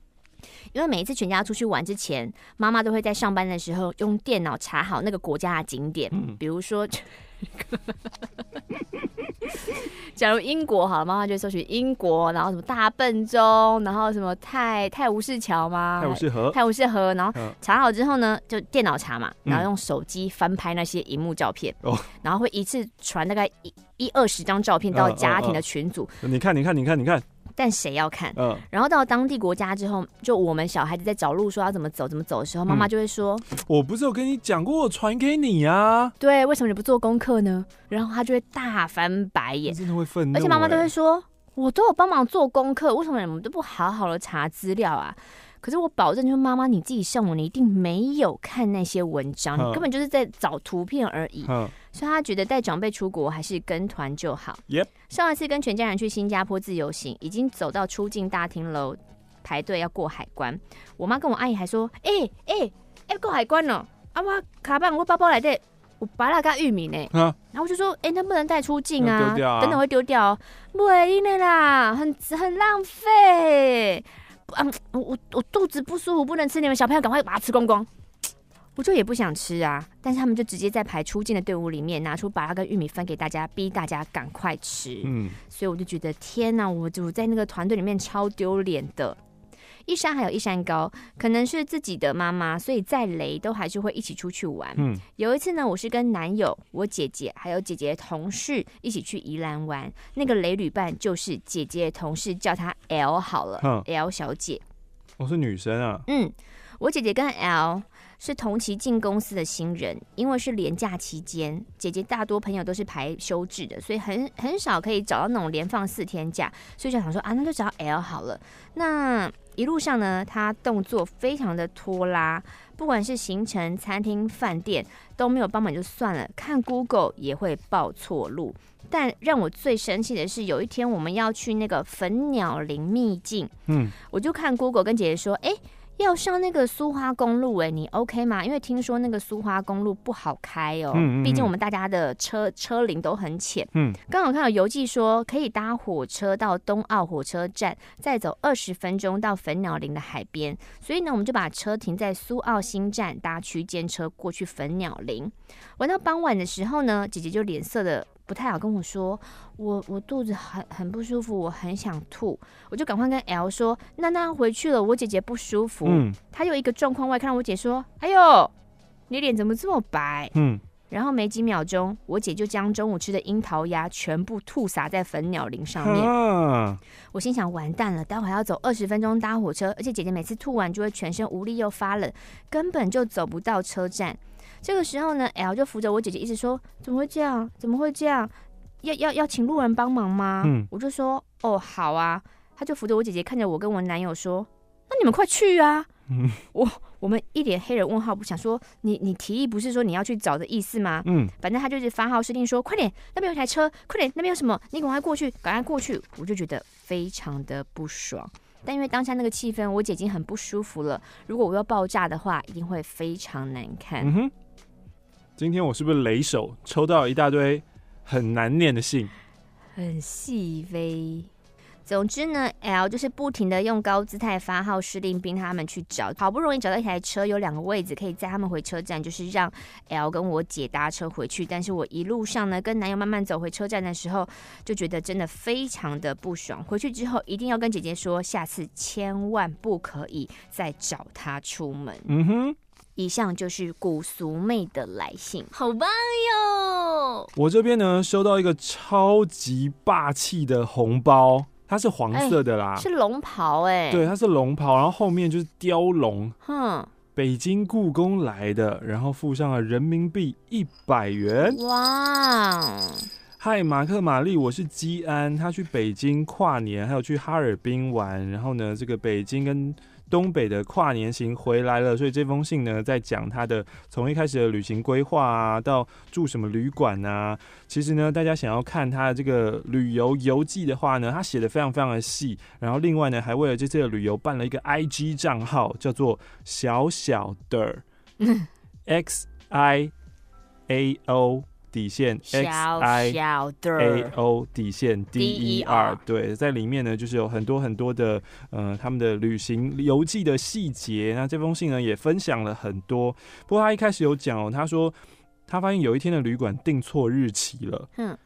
因为每一次全家出去玩之前，妈妈都会在上班的时候用电脑查好那个国家的景点，嗯、比如说。假如英国好了，妈妈就搜寻英国，然后什么大笨钟，然后什么泰泰晤士桥吗？泰晤士河，泰晤士河，然后查好之后呢，就电脑查嘛，然后用手机翻拍那些荧幕照片，嗯、然后会一次传大概一一二十张照片到家庭的群组。你看，你看，你看，你看。但谁要看？嗯，然后到当地国家之后，就我们小孩子在找路，说要怎么走，怎么走的时候，妈妈就会说：“我不是有跟你讲过，我传给你啊。”对，为什么你不做功课呢？然后他就会大翻白眼，真的会愤怒。而且妈妈都会说：“我都有帮忙做功课，为什么你们都不好好的查资料啊？”可是我保证，就是妈妈你自己上网，你一定没有看那些文章，你根本就是在找图片而已。所以他觉得带长辈出国还是跟团就好。上一次跟全家人去新加坡自由行，已经走到出境大厅楼排队要过海关，我妈跟我阿姨还说：“哎哎哎，过海关了！啊我卡办我包包来的，我拔了个玉米呢。啊”然后我就说：“哎、欸，能不能带出境啊？啊等等会丢掉，不会的啦，很很浪费。”啊，我我肚子不舒服，不能吃。你们小朋友赶快把它吃光光。我就也不想吃啊，但是他们就直接在排出境的队伍里面拿出把它跟玉米分给大家，逼大家赶快吃。嗯，所以我就觉得天哪，我就在那个团队里面超丢脸的。一山还有一山高，可能是自己的妈妈，所以再雷都还是会一起出去玩。嗯，有一次呢，我是跟男友、我姐姐还有姐姐的同事一起去宜兰玩，那个雷旅伴就是姐姐的同事，叫她 L 好了，嗯，L 小姐。我是女生啊。嗯，我姐姐跟 L 是同期进公司的新人，因为是连假期间，姐姐大多朋友都是排休制的，所以很很少可以找到那种连放四天假，所以就想说啊，那就找 L 好了。那一路上呢，他动作非常的拖拉，不管是行程、餐厅、饭店都没有帮忙就算了，看 Google 也会报错路。但让我最生气的是，有一天我们要去那个粉鸟林秘境，嗯，我就看 Google 跟姐姐说，哎。要上那个苏花公路，哎，你 OK 吗？因为听说那个苏花公路不好开哦，嗯嗯嗯，毕竟我们大家的车车龄都很浅。嗯，刚好看到游记说可以搭火车到东澳火车站，再走二十分钟到粉鸟林的海边，所以呢，我们就把车停在苏澳新站，搭区间车过去粉鸟林。玩到傍晚的时候呢，姐姐就脸色的。不太好跟我说，我我肚子很很不舒服，我很想吐，我就赶快跟 L 说，那那回去了，我姐姐不舒服。嗯，她有一个状况外，看到我姐说，哎呦，你脸怎么这么白？嗯，然后没几秒钟，我姐就将中午吃的樱桃鸭全部吐洒在粉鸟林上面。啊，我心想完蛋了，待会还要走二十分钟搭火车，而且姐姐每次吐完就会全身无力又发冷，根本就走不到车站。这个时候呢，L 就扶着我姐姐，一直说：“怎么会这样？怎么会这样？要要要请路人帮忙吗？”嗯，我就说：“哦，好啊。”他就扶着我姐姐，看着我跟我男友说：“那你们快去啊！”嗯，我我们一脸黑人问号，不想说你你提议不是说你要去找的意思吗？嗯，反正他就是发号施令说：“快点，那边有台车，快点，那边有什么？你赶快过去，赶快过去。”我就觉得非常的不爽。但因为当下那个气氛，我姐已经很不舒服了。如果我要爆炸的话，一定会非常难看。嗯哼。今天我是不是雷手抽到一大堆很难念的信？很细微。总之呢，L 就是不停的用高姿态发号施令，逼他们去找。好不容易找到一台车，有两个位置可以载他们回车站，就是让 L 跟我姐搭车回去。但是我一路上呢，跟男友慢慢走回车站的时候，就觉得真的非常的不爽。回去之后一定要跟姐姐说，下次千万不可以再找他出门。嗯哼。以上就是古俗妹的来信，好棒哟！我这边呢，收到一个超级霸气的红包，它是黄色的啦，欸、是龙袍哎，对，它是龙袍，然后后面就是雕龙，哼，北京故宫来的，然后附上了人民币一百元，哇！嗨，马克玛丽，我是基安，他去北京跨年，还有去哈尔滨玩，然后呢，这个北京跟。东北的跨年行回来了，所以这封信呢，在讲他的从一开始的旅行规划啊，到住什么旅馆啊。其实呢，大家想要看他的这个旅游游记的话呢，他写的非常非常的细。然后另外呢，还为了这次的旅游办了一个 IG 账号，叫做小小的。x i a o 底线 x i a o 底线 d e r，对，在里面呢，就是有很多很多的呃他们的旅行游记的细节。那这封信呢，也分享了很多。不过他一开始有讲哦，他说他发现有一天的旅馆订错日期了。嗯，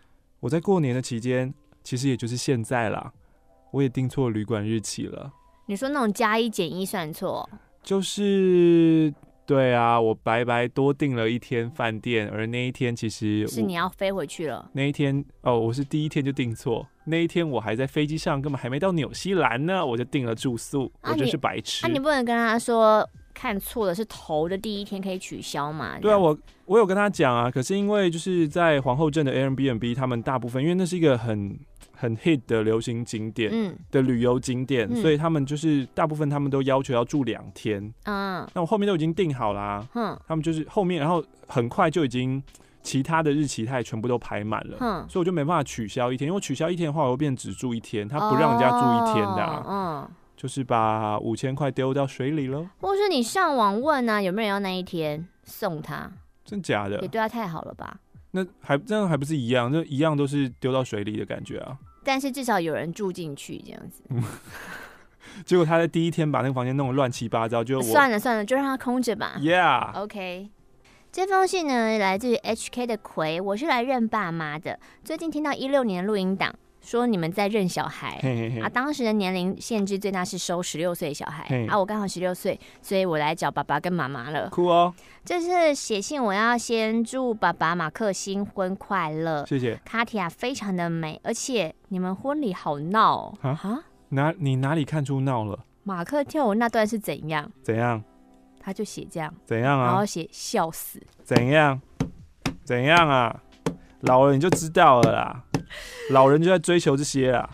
我在过年的期间，其实也就是现在啦，我也订错旅馆日期了。你说那种加一减一算错？就是。对啊，我白白多订了一天饭店，而那一天其实是你要飞回去了。那一天哦，我是第一天就订错，那一天我还在飞机上，根本还没到纽西兰呢，我就订了住宿，啊、我真是白痴。那、啊、你不能跟他说看错了，是头的第一天可以取消嘛？对啊，我我有跟他讲啊，可是因为就是在皇后镇的 Airbnb，他们大部分因为那是一个很。很 hit 的流行景点，嗯，的旅游景点，嗯，所以他们就是大部分他们都要求要住两天，嗯，那我后面都已经订好啦，嗯，他们就是后面，然后很快就已经其他的日期他也全部都排满了，嗯，所以我就没办法取消一天，因为我取消一天的话，我会变只住一天，他不让人家住一天的，啊，嗯，就是把五千块丢到水里了。或是你上网问啊，有没有人要那一天送他？真假的？也对他太好了吧？那还这样还不是一样？那一样都是丢到水里的感觉啊。但是至少有人住进去这样子，结果他在第一天把那个房间弄得乱七八糟，就算了算了，就让它空着吧。Yeah，OK。这封信呢，来自于 HK 的葵，我是来认爸妈的。最近听到一六年的录音档。说你们在认小孩啊，当时的年龄限制最大是收十六岁小孩啊，我刚好十六岁，所以我来找爸爸跟妈妈了。酷哦！这次写信，我要先祝爸爸马克新婚快乐。谢谢。卡提亚非常的美，而且你们婚礼好闹啊！哪你哪里看出闹了？马克跳舞那段是怎样？怎样？他就写这样。怎样啊？然后写笑死。怎样？怎样啊？老了你就知道了啦。老人就在追求这些啊！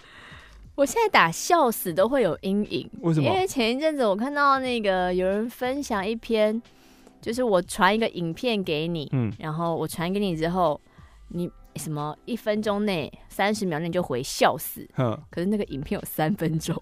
我现在打笑死都会有阴影，为什么？因为前一阵子我看到那个有人分享一篇，就是我传一个影片给你，嗯，然后我传给你之后，你什么一分钟内三十秒内就回笑死，嗯，可是那个影片有三分钟。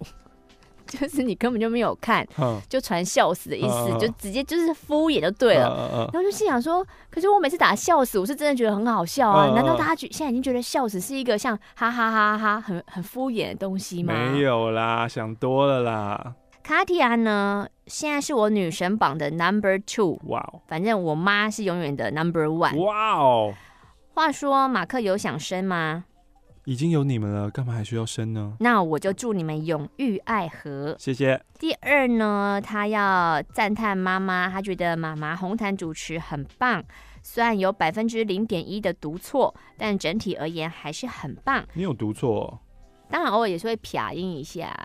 就是你根本就没有看，就传笑死的意思，就直接就是敷衍就对了。然后就心想说，可是我每次打笑死，我是真的觉得很好笑啊！难道大家觉现在已经觉得笑死是一个像哈哈哈哈很很敷衍的东西吗？没有啦，想多了啦。卡提亚呢，现在是我女神榜的 number two。哇哦，反正我妈是永远的 number one。哇哦，话说马克有想生吗？已经有你们了，干嘛还需要生呢？那我就祝你们永浴爱河。谢谢。第二呢，他要赞叹妈妈，他觉得妈妈红毯主持很棒，虽然有百分之零点一的读错，但整体而言还是很棒。你有读错哦？当然偶尔也是会撇音一下。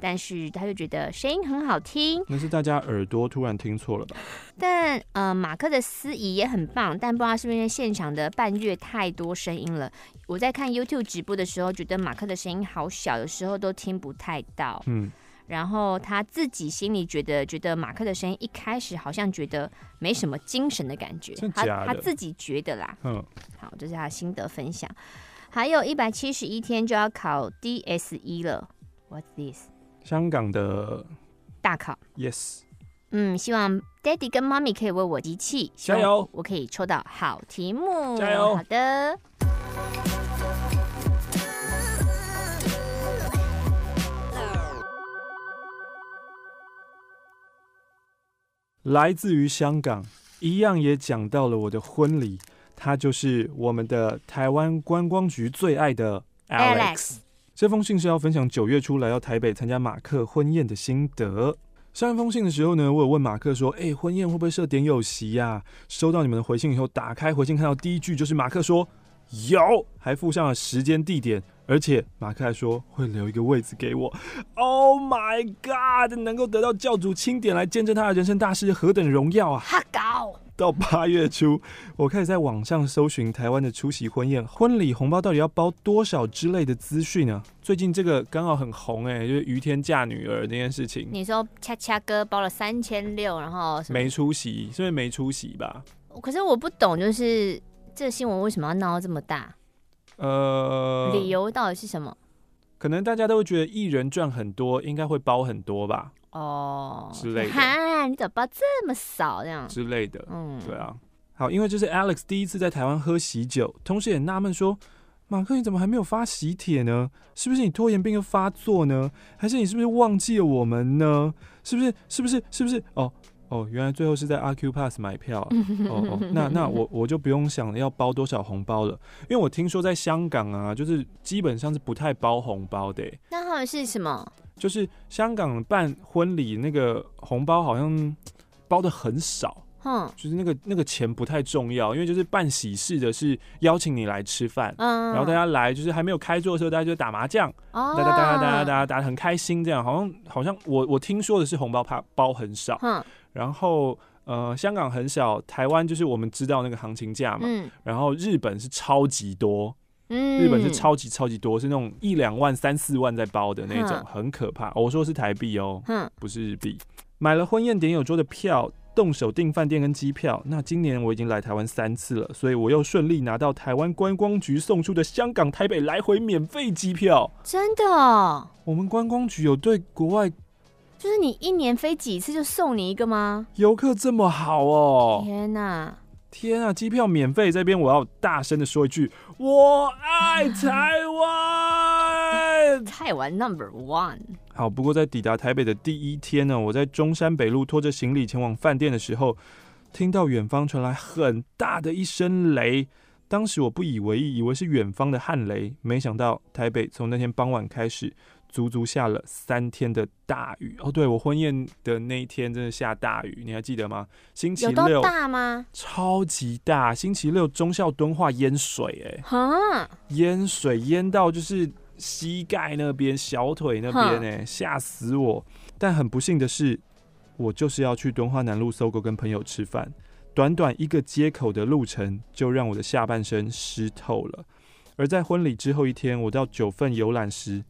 但是他就觉得声音很好听，那是大家耳朵突然听错了吧？但呃，马克的司仪也很棒，但不知道是不是因为现场的伴乐太多声音了。我在看 YouTube 直播的时候，觉得马克的声音好小，有时候都听不太到。嗯，然后他自己心里觉得，觉得马克的声音一开始好像觉得没什么精神的感觉，他他自己觉得啦。嗯，好，这是他的心得分享。还有一百七十一天就要考 DSE 了，What's this？香港的大考，Yes，嗯，希望 Daddy 跟 Mommy 可以为我集气，加油！我可以抽到好题目，加油！好的。来自于香港，一样也讲到了我的婚礼，他就是我们的台湾观光局最爱的 Alex。Alex 这封信是要分享九月初来到台北参加马克婚宴的心得。上一封信的时候呢，我有问马克说：“哎，婚宴会不会设点友席呀？”收到你们的回信以后，打开回信看到第一句就是马克说有，还附上了时间地点，而且马克还说会留一个位置给我。Oh my god！能够得到教主钦点来见证他的人生大事，何等荣耀啊！哈搞。到八月初，我开始在网上搜寻台湾的出席婚宴婚礼红包到底要包多少之类的资讯呢？最近这个刚好很红哎、欸，就是于天嫁女儿那件事情。你说恰恰哥包了三千六，然后没出席，是不是没出席吧？可是我不懂，就是这个新闻为什么要闹到这么大？呃，理由到底是什么？可能大家都会觉得艺人赚很多，应该会包很多吧？哦之类的。哈，你怎么包这么少这样之类的？嗯，对啊。好，因为这是 Alex 第一次在台湾喝喜酒，同时也纳闷说，马克你怎么还没有发喜帖呢？是不是你拖延病又发作呢？还是你是不是忘记了我们呢？是不是？是不是？是不是？哦。哦，原来最后是在阿 Q Pass 买票啊。哦哦，那那我我就不用想要包多少红包了，因为我听说在香港啊，就是基本上是不太包红包的。那他们是什么？就是香港办婚礼那个红包好像包的很少，嗯，就是那个那个钱不太重要，因为就是办喜事的是邀请你来吃饭，嗯，然后大家来就是还没有开桌的时候，大家就打麻将，哦，大家大家大家大家打得很开心，这样好像好像我我听说的是红包怕包很少，嗯。然后，呃，香港很小，台湾就是我们知道那个行情价嘛。嗯。然后日本是超级多，嗯，日本是超级超级多，是那种一两万、三四万在包的那种，嗯、很可怕。我说是台币哦，嗯，不是日币。买了婚宴点友桌的票，动手订饭店跟机票。那今年我已经来台湾三次了，所以我又顺利拿到台湾观光局送出的香港、台北来回免费机票。真的？哦？我们观光局有对国外。就是你一年飞几次就送你一个吗？游客这么好哦！天哪，天啊！机票免费，这边我要大声的说一句：我爱台湾！台湾 Number One。好，不过在抵达台北的第一天呢，我在中山北路拖着行李前往饭店的时候，听到远方传来很大的一声雷。当时我不以为意，以为是远方的旱雷，没想到台北从那天傍晚开始。足足下了三天的大雨哦！对，我婚宴的那一天真的下大雨，你还记得吗？星期六大吗？超级大！星期六中校敦化淹水，哎，哈，淹水淹到就是膝盖那边、小腿那边，哎，吓死我！但很不幸的是，我就是要去敦化南路 SOGO 跟朋友吃饭，短短一个街口的路程，就让我的下半身湿透了。而在婚礼之后一天，我到九份游览时。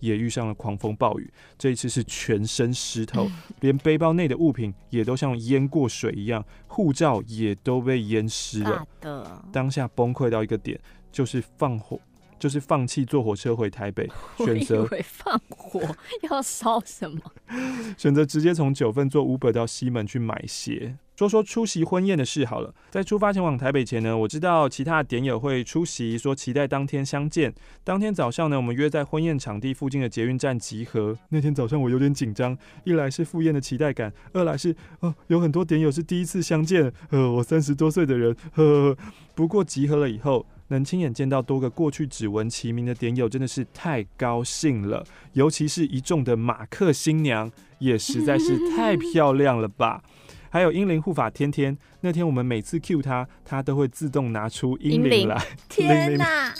也遇上了狂风暴雨，这一次是全身湿透，连背包内的物品也都像淹过水一样，护照也都被淹湿了。当下崩溃到一个点，就是放火，就是放弃坐火车回台北，选择放火 要烧什么？选择直接从九份坐 Uber 到西门去买鞋。说说出席婚宴的事好了。在出发前往台北前呢，我知道其他的点友会出席，说期待当天相见。当天早上呢，我们约在婚宴场地附近的捷运站集合。那天早上我有点紧张，一来是赴宴的期待感，二来是哦，有很多点友是第一次相见。呃，我三十多岁的人，呵呵。不过集合了以后，能亲眼见到多个过去只闻其名的点友，真的是太高兴了。尤其是一众的马克新娘，也实在是太 漂亮了吧。还有英灵护法天天，那天我们每次 cue 他，他都会自动拿出英灵来。天哪！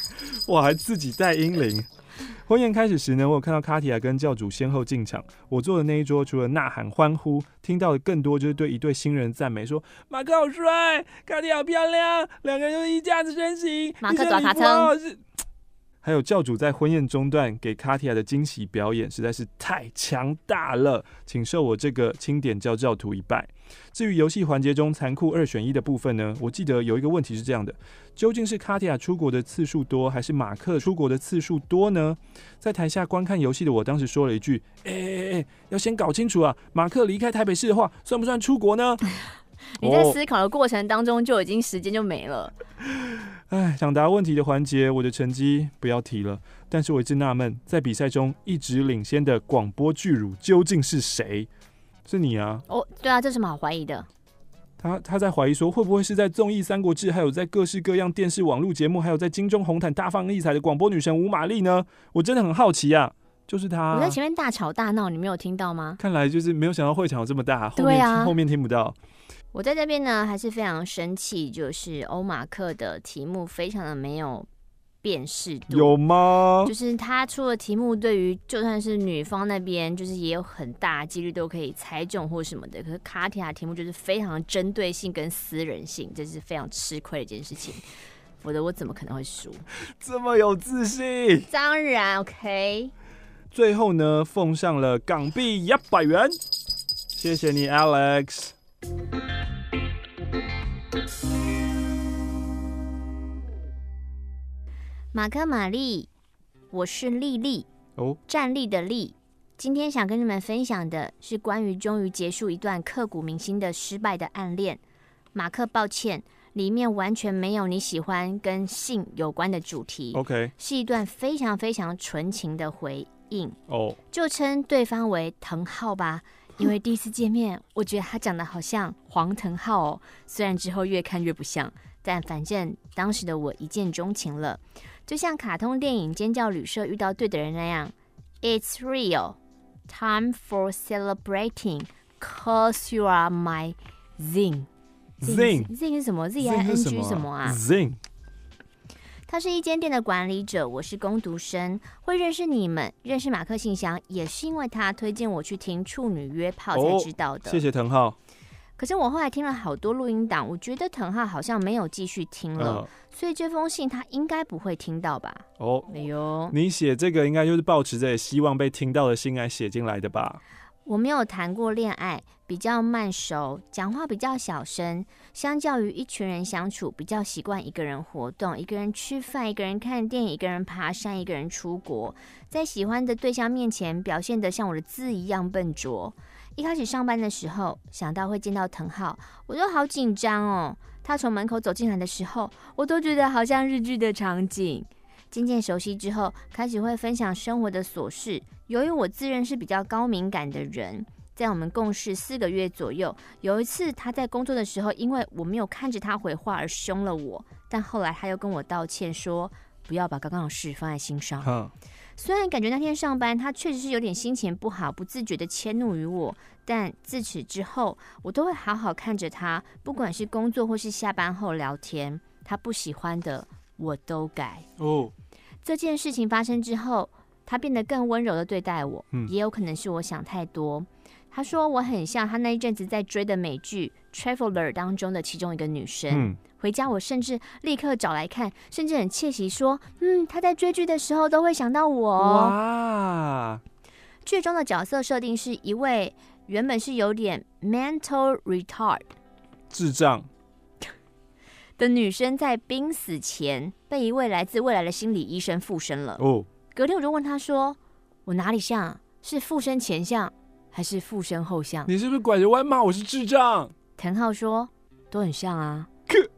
我还自己带英灵。婚宴开始时呢，我有看到卡提亚跟教主先后进场。我坐的那一桌，除了呐喊欢呼，听到的更多就是对一对新人赞美，说马克好帅，卡提亚好漂亮，两个人就是一家子身形。马克抓他称。还有教主在婚宴中段给卡提亚的惊喜表演实在是太强大了，请受我这个清点教教徒一拜。至于游戏环节中残酷二选一的部分呢，我记得有一个问题是这样的：究竟是卡提亚出国的次数多，还是马克出国的次数多呢？在台下观看游戏的我当时说了一句：“哎哎哎，要先搞清楚啊，马克离开台北市的话，算不算出国呢？” 你在思考的过程当中，就已经时间就没了。哎，抢答问题的环节，我的成绩不要提了。但是我一直纳闷，在比赛中一直领先的广播巨乳究竟是谁？是你啊？哦，对啊，这什么好怀疑的？他他在怀疑说，会不会是在综艺《三国志》，还有在各式各样电视网络节目，还有在金钟红毯大放异彩的广播女神吴玛丽呢？我真的很好奇啊。就是他。我在前面大吵大闹，你没有听到吗？看来就是没有想到会场有这么大，后面对啊，后面听不到。我在这边呢，还是非常生气，就是欧马克的题目非常的没有辨识度，有吗？就是他出的题目，对于就算是女方那边，就是也有很大几率都可以猜中或什么的。可是卡提亚题目就是非常针对性跟私人性，这是非常吃亏的一件事情。否则我怎么可能会输？这么有自信？当然，OK。最后呢，奉上了港币一百元，谢谢你，Alex。马克、玛丽，我是丽丽。哦，站立的丽，今天想跟你们分享的是关于终于结束一段刻骨铭心的失败的暗恋。马克，抱歉，里面完全没有你喜欢跟性有关的主题。OK，是一段非常非常纯情的回应。哦，oh. 就称对方为藤浩吧，因为第一次见面，我觉得他长得好像黄腾浩哦。虽然之后越看越不像，但反正当时的我一见钟情了，就像卡通电影《尖叫旅社》遇到对的人那样。It's real. Time for celebrating, cause you are my zing. Zing zing 是什么？Z I N G 什么啊？Zing。他是一间店的管理者，我是工读生，会认识你们，认识马克信箱，也是因为他推荐我去听处女约炮才知道的。谢谢藤浩。可是我后来听了好多录音档，我觉得藤浩好像没有继续听了，呃、所以这封信他应该不会听到吧？哦，哎呦，你写这个应该就是抱持着希望被听到的心来写进来的吧？我没有谈过恋爱，比较慢熟，讲话比较小声。相较于一群人相处，比较习惯一个人活动，一个人吃饭，一个人看电影，一个人爬山，一个人出国，在喜欢的对象面前表现得像我的字一样笨拙。一开始上班的时候，想到会见到藤浩，我就好紧张哦。他从门口走进来的时候，我都觉得好像日剧的场景。渐渐熟悉之后，开始会分享生活的琐事。由于我自认是比较高敏感的人，在我们共事四个月左右，有一次他在工作的时候，因为我没有看着他回话而凶了我，但后来他又跟我道歉说，不要把刚刚的事放在心上。虽然感觉那天上班他确实是有点心情不好，不自觉的迁怒于我，但自此之后，我都会好好看着他，不管是工作或是下班后聊天，他不喜欢的我都改。哦，oh. 这件事情发生之后，他变得更温柔的对待我，嗯，也有可能是我想太多。他说我很像他那一阵子在追的美剧《Traveler》当中的其中一个女生。嗯回家，我甚至立刻找来看，甚至很窃喜说：“嗯，他在追剧的时候都会想到我。”哇！剧中的角色设定是一位原本是有点 mental retard 智障 的女生，在濒死前被一位来自未来的心理医生附身了。哦，隔天我就问他说：“我哪里像？是附身前像，还是附身后像？”你是不是拐着弯骂我是智障？藤浩说：“都很像啊。”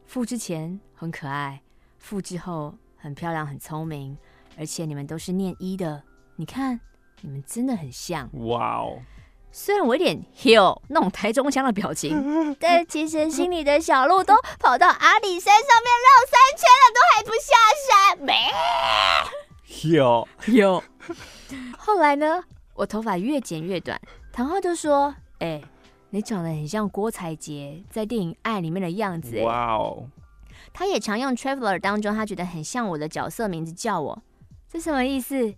附之前很可爱，复之后很漂亮、很聪明，而且你们都是念一的，你看你们真的很像。哇哦！虽然我有点 hill 那种台中腔的表情，但其实心里的小鹿都跑到阿里山上面绕三圈了，都还不下山。没 hill 有。后来呢，我头发越剪越短，唐昊就说：“哎、欸。”你长得很像郭采洁在电影《爱》里面的样子，哇哦！他也常用《Traveler》当中他觉得很像我的角色名字叫我，这什么意思？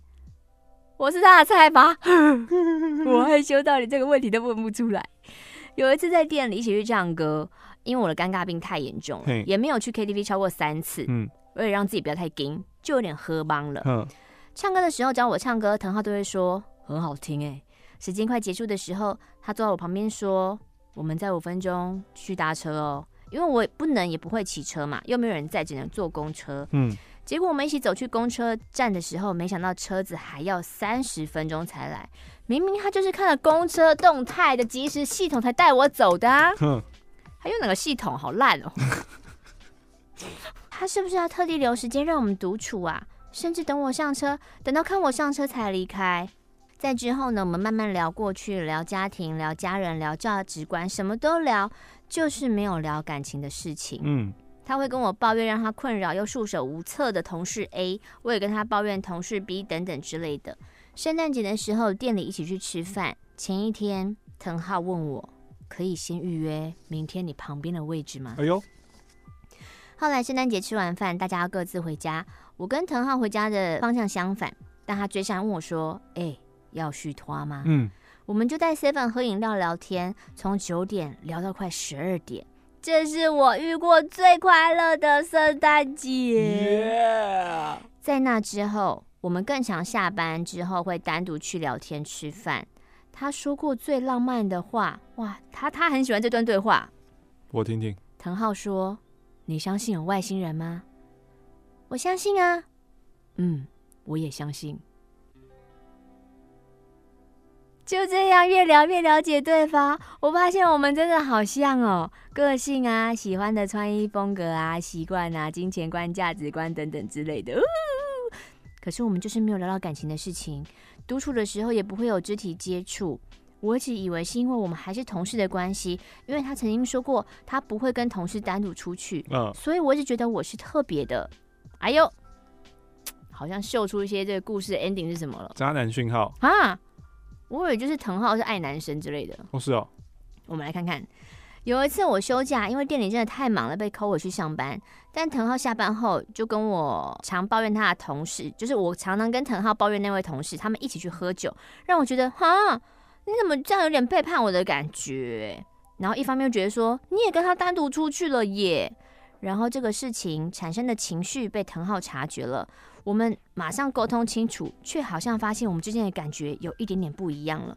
我是他的菜吗？我害羞到你这个问题都问不出来。有一次在店里一起去唱歌，因为我的尴尬病太严重了，也没有去 KTV 超过三次，嗯，为了让自己不要太惊，就有点喝茫了。唱歌的时候只要我唱歌，藤浩都会说很好听哎。时间快结束的时候，他坐在我旁边说：“我们在五分钟去搭车哦，因为我不能也不会骑车嘛，又没有人在，只能坐公车。”嗯，结果我们一起走去公车站的时候，没想到车子还要三十分钟才来。明明他就是看了公车动态的即时系统才带我走的啊！还有哪个系统？好烂哦！他是不是要特地留时间让我们独处啊？甚至等我上车，等到看我上车才离开。在之后呢，我们慢慢聊过去，聊家庭，聊家人，聊价值观，什么都聊，就是没有聊感情的事情。嗯，他会跟我抱怨让他困扰又束手无策的同事 A，我也跟他抱怨同事 B 等等之类的。圣诞节的时候，店里一起去吃饭，前一天，藤浩问我可以先预约明天你旁边的位置吗？哎呦，后来圣诞节吃完饭，大家要各自回家，我跟藤浩回家的方向相反，但他追上问我说：“哎。”要续拖吗？嗯，我们就在 Seven 喝饮料聊天，从九点聊到快十二点，这是我遇过最快乐的圣诞节。在那之后，我们更常下班之后会单独去聊天吃饭。他说过最浪漫的话，哇，他他很喜欢这段对话，我听听。藤浩说：“你相信有外星人吗？”我相信啊。嗯，我也相信。就这样越聊越了解对方，我发现我们真的好像哦，个性啊、喜欢的穿衣风格啊、习惯啊、金钱观、价值观等等之类的。可是我们就是没有聊到感情的事情，独处的时候也不会有肢体接触。我一直以为是因为我们还是同事的关系，因为他曾经说过他不会跟同事单独出去，嗯，所以我一直觉得我是特别的。哎呦，好像秀出一些这个故事的 ending 是什么了？渣男讯号啊！我以为就是藤浩是爱男生之类的。哦，是哦。我们来看看，有一次我休假，因为店里真的太忙了，被扣回去上班。但藤浩下班后就跟我常抱怨他的同事，就是我常常跟藤浩抱怨那位同事，他们一起去喝酒，让我觉得哈，你怎么这样有点背叛我的感觉？然后一方面又觉得说你也跟他单独出去了耶。然后这个事情产生的情绪被藤浩察觉了。我们马上沟通清楚，却好像发现我们之间的感觉有一点点不一样了。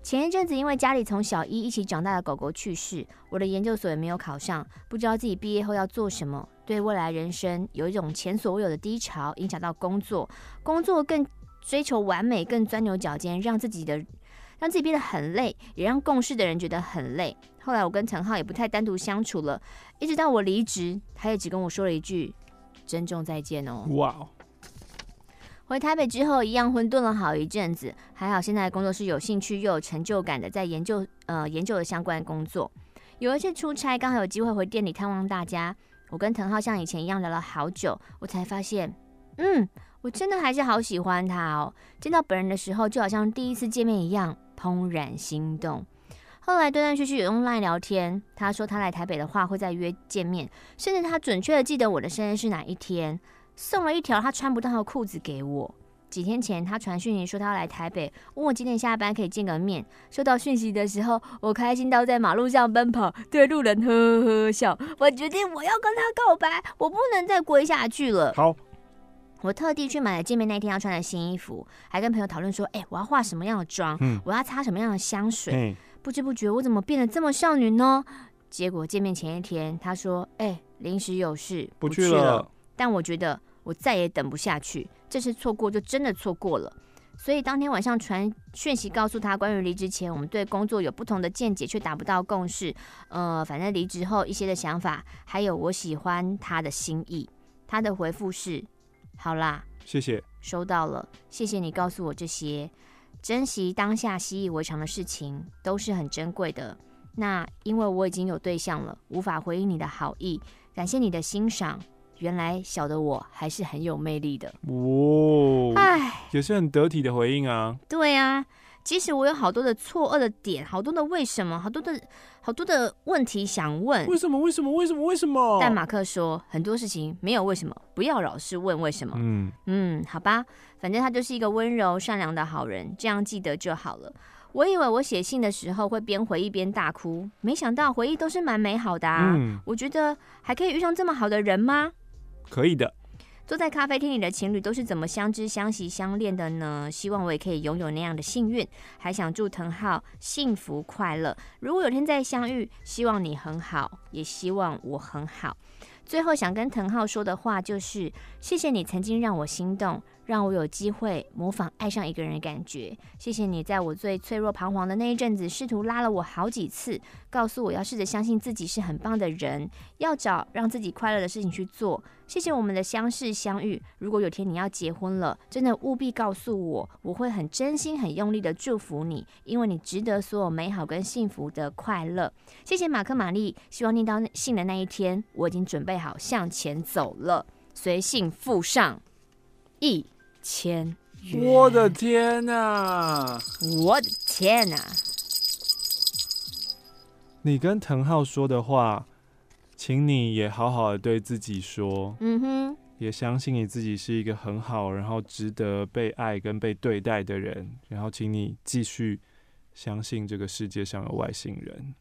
前一阵子，因为家里从小一一起长大的狗狗去世，我的研究所也没有考上，不知道自己毕业后要做什么，对未来人生有一种前所未有的低潮，影响到工作，工作更追求完美，更钻牛角尖，让自己的让自己变得很累，也让共事的人觉得很累。后来我跟藤浩也不太单独相处了，一直到我离职，他也只跟我说了一句：“珍重再见哦。”哇哦！回台北之后，一样混沌了好一阵子。还好现在的工作是有兴趣又有成就感的，在研究呃研究的相关工作。有一次出差，刚好有机会回店里探望大家。我跟滕浩像以前一样聊了好久，我才发现，嗯，我真的还是好喜欢他哦。见到本人的时候，就好像第一次见面一样，怦然心动。后来断断续续有用 LINE 聊天，他说他来台北的话会再约见面，甚至他准确的记得我的生日是哪一天。送了一条他穿不到的裤子给我。几天前，他传讯息说他要来台北，问我几点下班可以见个面。收到讯息的时候，我开心到在马路上奔跑，对路人呵呵笑。我决定我要跟他告白，我不能再跪下去了。好，我特地去买了见面那天要穿的新衣服，还跟朋友讨论说：“哎、欸，我要化什么样的妆？嗯、我要擦什么样的香水？”嗯、不知不觉，我怎么变得这么少女呢？结果见面前一天，他说：“哎、欸，临时有事不去了。去了”但我觉得。我再也等不下去，这次错过就真的错过了。所以当天晚上传讯息告诉他，关于离职前我们对工作有不同的见解，却达不到共识。呃，反正离职后一些的想法，还有我喜欢他的心意。他的回复是：好啦，谢谢，收到了，谢谢你告诉我这些，珍惜当下习以为常的事情都是很珍贵的。那因为我已经有对象了，无法回应你的好意，感谢你的欣赏。原来小的我还是很有魅力的哦，哎，也是很得体的回应啊。对啊，即使我有好多的错愕的点，好多的为什么，好多的好多的问题想问，为什么？为什么？为什么？为什么？但马克说很多事情没有为什么，不要老是问为什么。嗯嗯，好吧，反正他就是一个温柔善良的好人，这样记得就好了。我以为我写信的时候会边回忆边大哭，没想到回忆都是蛮美好的啊。嗯，我觉得还可以遇上这么好的人吗？可以的。坐在咖啡厅里的情侣都是怎么相知、相惜、相恋的呢？希望我也可以拥有那样的幸运。还想祝藤浩幸福快乐。如果有天再相遇，希望你很好，也希望我很好。最后想跟藤浩说的话就是：谢谢你曾经让我心动。让我有机会模仿爱上一个人的感觉。谢谢你在我最脆弱彷徨的那一阵子，试图拉了我好几次，告诉我要试着相信自己是很棒的人，要找让自己快乐的事情去做。谢谢我们的相识相遇。如果有天你要结婚了，真的务必告诉我，我会很真心、很用力的祝福你，因为你值得所有美好跟幸福的快乐。谢谢马克玛丽，希望念到信的那一天，我已经准备好向前走了。随信附上，一。千元，我的天呐、啊！我的天呐、啊！你跟藤浩说的话，请你也好好的对自己说。嗯哼，也相信你自己是一个很好，然后值得被爱跟被对待的人。然后，请你继续相信这个世界上有外星人。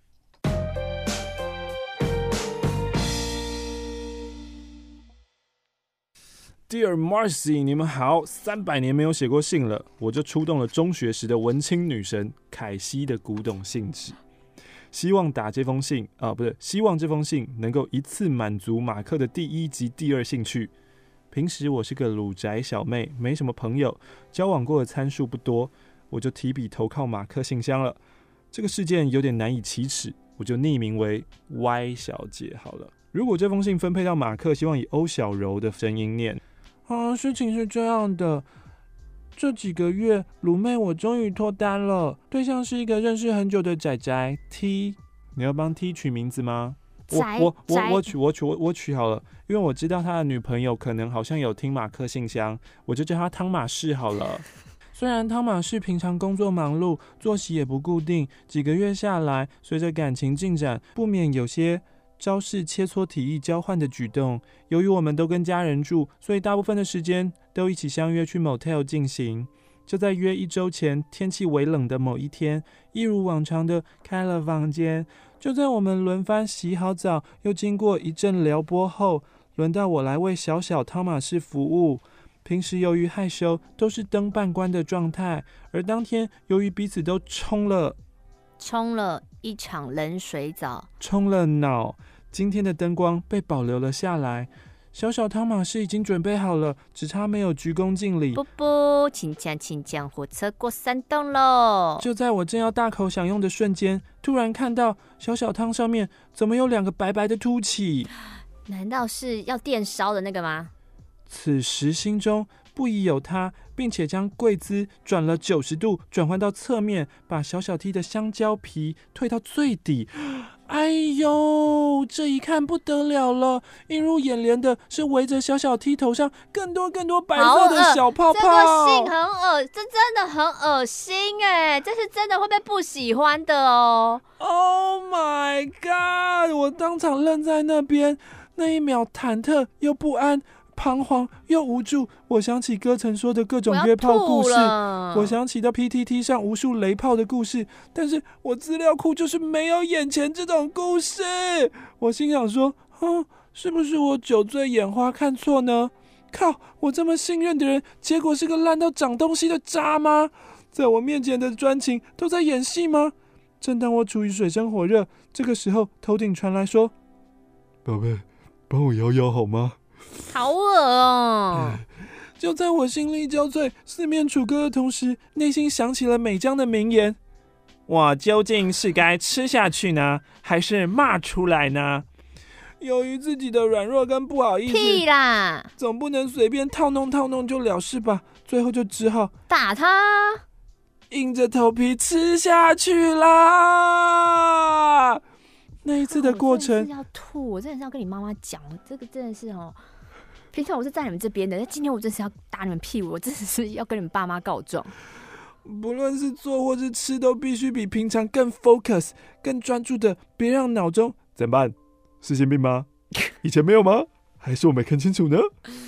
Dear Marcy，你们好，三百年没有写过信了，我就出动了中学时的文青女神凯西的古董信纸，希望打这封信啊，不是，希望这封信能够一次满足马克的第一及第二兴趣。平时我是个鲁宅小妹，没什么朋友，交往过的参数不多。我就提笔投靠马克信箱了。这个事件有点难以启齿，我就匿名为 Y 小姐好了。如果这封信分配到马克，希望以欧小柔的声音念。啊，事情是这样的，这几个月，鲁妹我终于脱单了，对象是一个认识很久的仔仔 T。你要帮 T 取名字吗？我我我我取我取我我取好了，因为我知道他的女朋友可能好像有听马克信箱，我就叫他汤马士好了。虽然汤马士平常工作忙碌，作息也不固定，几个月下来，随着感情进展，不免有些招式切磋体液交换的举动。由于我们都跟家人住，所以大部分的时间都一起相约去 motel 进行。就在约一周前，天气微冷的某一天，一如往常的开了房间。就在我们轮番洗好澡，又经过一阵撩拨后，轮到我来为小小汤马士服务。平时由于害羞，都是灯半关的状态，而当天由于彼此都冲了，冲了一场冷水澡，冲了脑，今天的灯光被保留了下来。小小汤马士已经准备好了，只差没有鞠躬敬礼。不不，请将请将，火车过山洞喽！就在我正要大口享用的瞬间，突然看到小小汤上面怎么有两个白白的凸起？难道是要电烧的那个吗？此时心中不疑有他，并且将跪姿转了九十度，转换到侧面，把小小 T 的香蕉皮退到最底。哎呦，这一看不得了了！映入眼帘的是围着小小 T 头上更多更多白色的小泡泡。这个信很恶，这真的很恶心哎！这是真的会被不喜欢的哦。Oh my god！我当场愣在那边，那一秒忐忑又不安。彷徨又无助，我想起歌曾说的各种约炮故事，我，我想起到 PTT 上无数雷炮的故事，但是我资料库就是没有眼前这种故事。我心想说，哼，是不是我酒醉眼花看错呢？靠，我这么信任的人，结果是个烂到长东西的渣吗？在我面前的专情都在演戏吗？正当我处于水深火热，这个时候头顶传来说：“宝贝，帮我摇摇好吗？”好恶哦、嗯！就在我心力交瘁、四面楚歌的同时，内心想起了美江的名言：“我究竟是该吃下去呢，还是骂出来呢？”由于自己的软弱跟不好意思，屁啦，总不能随便套弄套弄就了事吧？最后就只好打他，硬着头皮吃下去啦。那一次的过程，我真的是要吐，我真的是要跟你妈妈讲，这个真的是哦。平常我是在你们这边的，但今天我真是要打你们屁股，我真的是要跟你们爸妈告状。不论是做或是吃，都必须比平常更 focus、更专注的，别让脑中怎么办？是心病吗？以前没有吗？还是我没看清楚呢？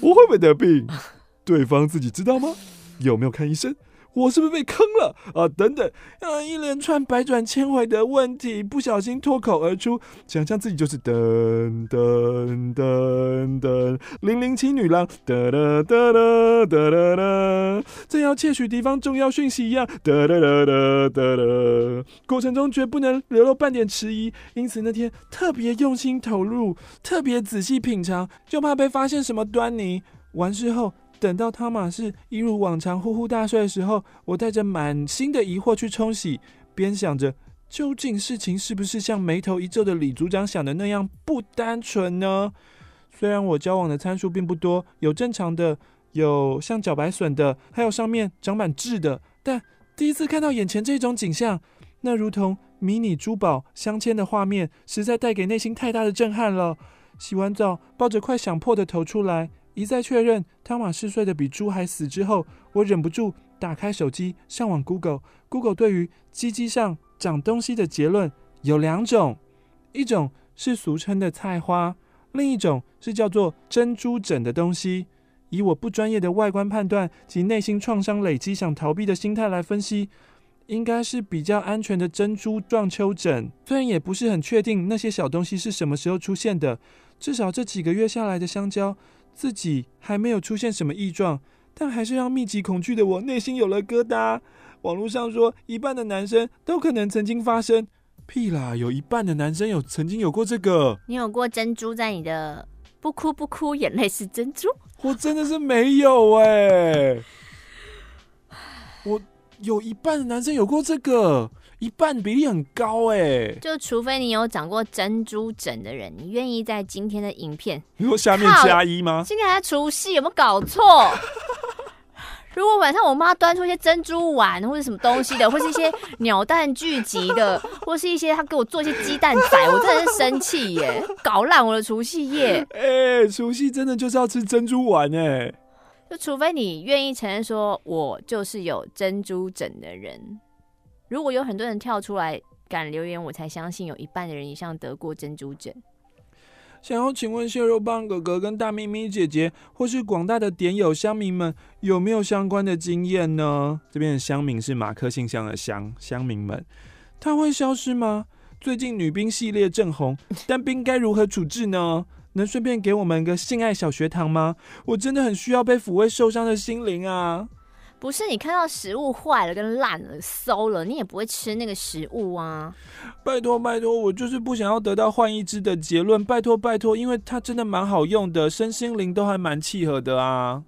我会不会得病？对方自己知道吗？有没有看医生？我是不是被坑了啊？等等，啊，一连串百转千回的问题，不小心脱口而出，想象自己就是噔噔噔噔零零七女郎，哒哒哒哒哒哒哒，正要窃取敌方重要讯息一样，哒哒哒哒哒哒，过程中绝不能流露半点迟疑，因此那天特别用心投入，特别仔细品尝，就怕被发现什么端倪。完事后。等到汤马士一如往常呼呼大睡的时候，我带着满心的疑惑去冲洗，边想着究竟事情是不是像眉头一皱的李组长想的那样不单纯呢？虽然我交往的参数并不多，有正常的，有像茭白笋的，还有上面长满痣的，但第一次看到眼前这种景象，那如同迷你珠宝镶嵌的画面，实在带给内心太大的震撼了。洗完澡，抱着快想破的头出来。一再确认汤马士睡得比猪还死之后，我忍不住打开手机上网 Google。Google 对于鸡鸡上长东西的结论有两种，一种是俗称的菜花，另一种是叫做珍珠疹的东西。以我不专业的外观判断及内心创伤累积想逃避的心态来分析，应该是比较安全的珍珠状丘疹。虽然也不是很确定那些小东西是什么时候出现的，至少这几个月下来的香蕉。自己还没有出现什么异状，但还是让密集恐惧的我内心有了疙瘩。网络上说，一半的男生都可能曾经发生，屁啦，有一半的男生有曾经有过这个。你有过珍珠在你的？不哭不哭，眼泪是珍珠。我真的是没有哎、欸，我有一半的男生有过这个，一半比例很高哎。就除非你有长过珍珠疹的人，你愿意在今天的影片，你说下面加一吗？今天还除夕，有没有搞错？如果晚上我妈端出一些珍珠丸或者什么东西的，或是一些鸟蛋聚集的，或是一些她给我做一些鸡蛋仔，我真的是生气耶，搞烂我的除夕夜。哎、欸，除夕真的就是要吃珍珠丸哎。就除非你愿意承认说，我就是有珍珠疹的人。如果有很多人跳出来敢留言，我才相信有一半的人以上得过珍珠疹。想要请问蟹肉棒哥哥跟大咪咪姐姐，或是广大的点友乡民们，有没有相关的经验呢？这边的乡民是马克信箱的乡乡民们，它会消失吗？最近女兵系列正红，单兵该如何处置呢？能顺便给我们个性爱小学堂吗？我真的很需要被抚慰受伤的心灵啊！不是你看到食物坏了跟烂了馊了，你也不会吃那个食物啊！拜托拜托，我就是不想要得到换一只的结论。拜托拜托，因为它真的蛮好用的，身心灵都还蛮契合的啊。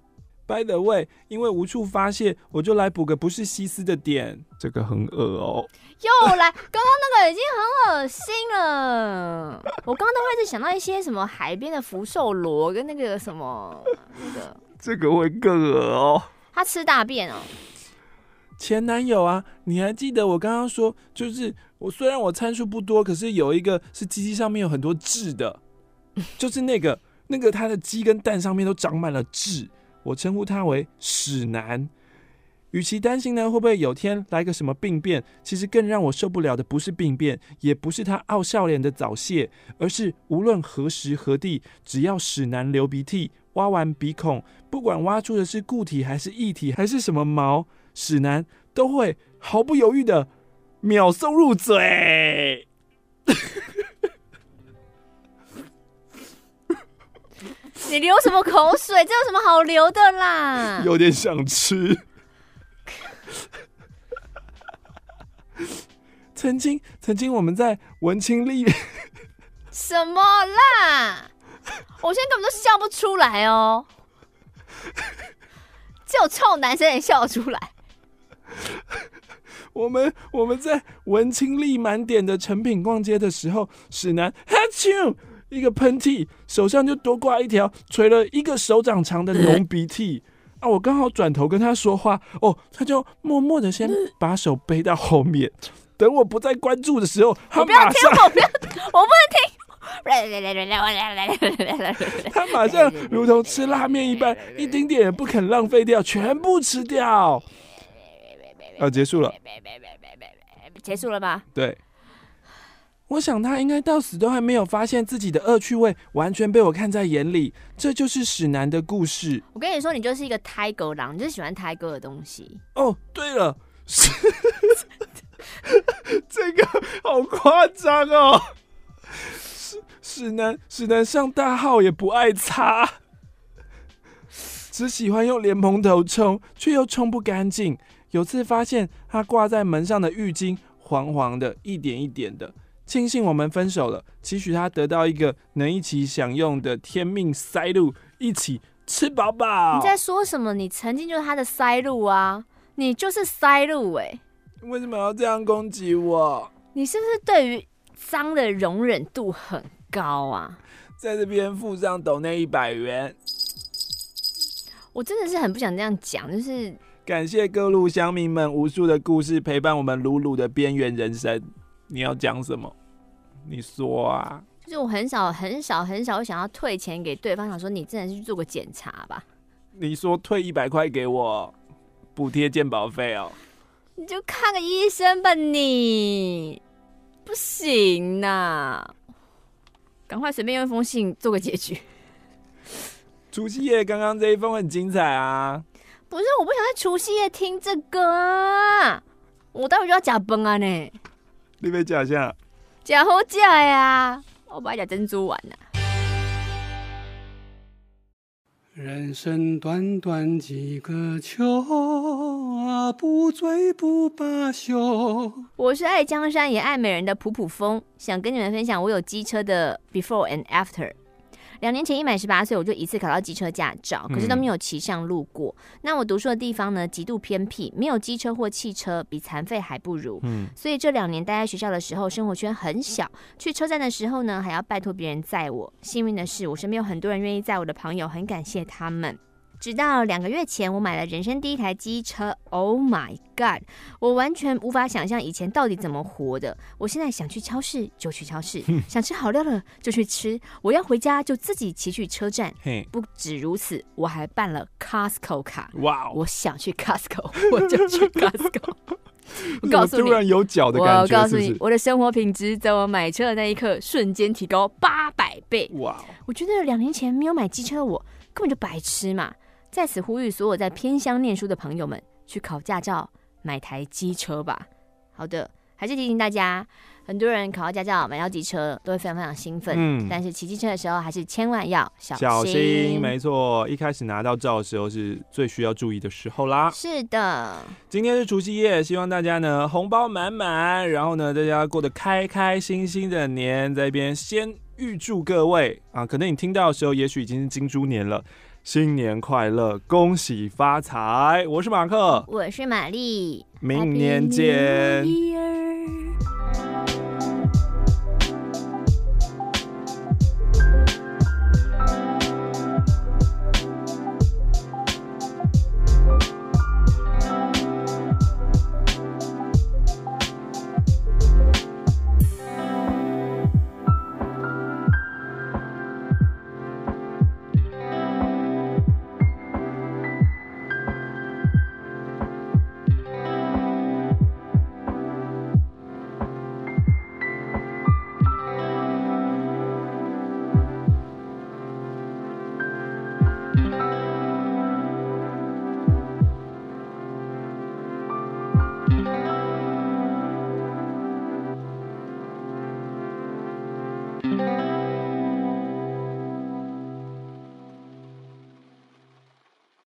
By the way，因为无处发泄，我就来补个不是西斯的点。这个很恶哦。又来，刚刚那个已经很恶心了。我刚刚都会一直想到一些什么海边的福寿螺跟那个什么那个。这个会更恶哦。他吃大便哦，前男友啊，你还记得我刚刚说，就是我虽然我参数不多，可是有一个是鸡鸡上面有很多痣的，就是那个那个他的鸡跟蛋上面都长满了痣，我称呼他为屎男。与其担心呢会不会有天来个什么病变，其实更让我受不了的不是病变，也不是他傲笑脸的早泄，而是无论何时何地，只要屎男流鼻涕。挖完鼻孔，不管挖出的是固体还是液体还是什么毛，屎男都会毫不犹豫的秒送入嘴。你流什么口水？这有什么好流的啦？有点想吃。曾经，曾经我们在文青里什么啦？我现在根本都笑不出来哦，只有臭男生也笑得出来。我们我们在文青力满点的成品逛街的时候，屎男哈啾一个喷嚏，手上就多挂一条垂了一个手掌长的浓鼻涕啊！我刚好转头跟他说话，哦，他就默默的先把手背到后面，等我不再关注的时候，他马上我不要听，我不能听。他马上如同吃拉面一般，一丁点也不肯浪费掉，全部吃掉。啊，结束了，结束了吧？对，我想他应该到死都还没有发现自己的恶趣味完全被我看在眼里，这就是屎男的故事。我跟你说，你就是一个胎狗狼，你就是喜欢胎哥的东西。哦，对了，这个好夸张哦。屎男，屎男上大号也不爱擦，只喜欢用莲蓬头冲，却又冲不干净。有次发现他挂在门上的浴巾黄黄的，一点一点的。庆幸我们分手了，期许他得到一个能一起享用的天命塞露，一起吃饱饱。你在说什么？你曾经就是他的塞露啊！你就是塞露哎！为什么要这样攻击我？你是不是对于脏的容忍度很高啊，在这边附上抖那一百元。我真的是很不想这样讲，就是感谢各路乡民们无数的故事陪伴我们鲁鲁的边缘人生。你要讲什么？你说啊。就是我很少很少很少会想要退钱给对方，想说你真的是去做个检查吧。你说退一百块给我，补贴鉴保费哦。你就看个医生吧，你不行呐。赶快随便用一封信做个结局。除夕夜刚刚这一封很精彩啊！不是，我不想在除夕夜听这个啊！我待会就要假崩啊呢！你别假下，假好假呀！我不爱假珍珠丸呐。人生短短几个秋啊，不醉不罢休。我是爱江山也爱美人的普普风，想跟你们分享我有机车的 before and after。两年前一满十八岁，我就一次考到机车驾照，可是都没有骑上路过。嗯、那我读书的地方呢，极度偏僻，没有机车或汽车，比残废还不如。嗯，所以这两年待在学校的时候，生活圈很小，去车站的时候呢，还要拜托别人载我。幸运的是，我身边有很多人愿意载我的朋友，很感谢他们。直到两个月前，我买了人生第一台机车。Oh my god！我完全无法想象以前到底怎么活的。我现在想去超市就去超市，想吃好料了就去吃。我要回家就自己骑去车站。不止如此，我还办了 Costco 卡。哇.我想去 Costco，我就去 Costco。我告诉你，突然有脚的感觉，我告诉你，我的生活品质在我买车的那一刻瞬间提高八百倍。哇.我觉得两年前没有买机车的，我根本就白痴嘛。在此呼吁所有在偏乡念书的朋友们，去考驾照，买台机车吧。好的，还是提醒大家，很多人考到驾照、买到机车都会非常非常兴奋。嗯，但是骑机车的时候还是千万要小心。小心，没错，一开始拿到照的时候是最需要注意的时候啦。是的，今天是除夕夜，希望大家呢红包满满，然后呢大家过得开开心心的年。在一边先预祝各位啊，可能你听到的时候，也许已经是金猪年了。新年快乐，恭喜发财！我是马克，我是玛丽，明年见。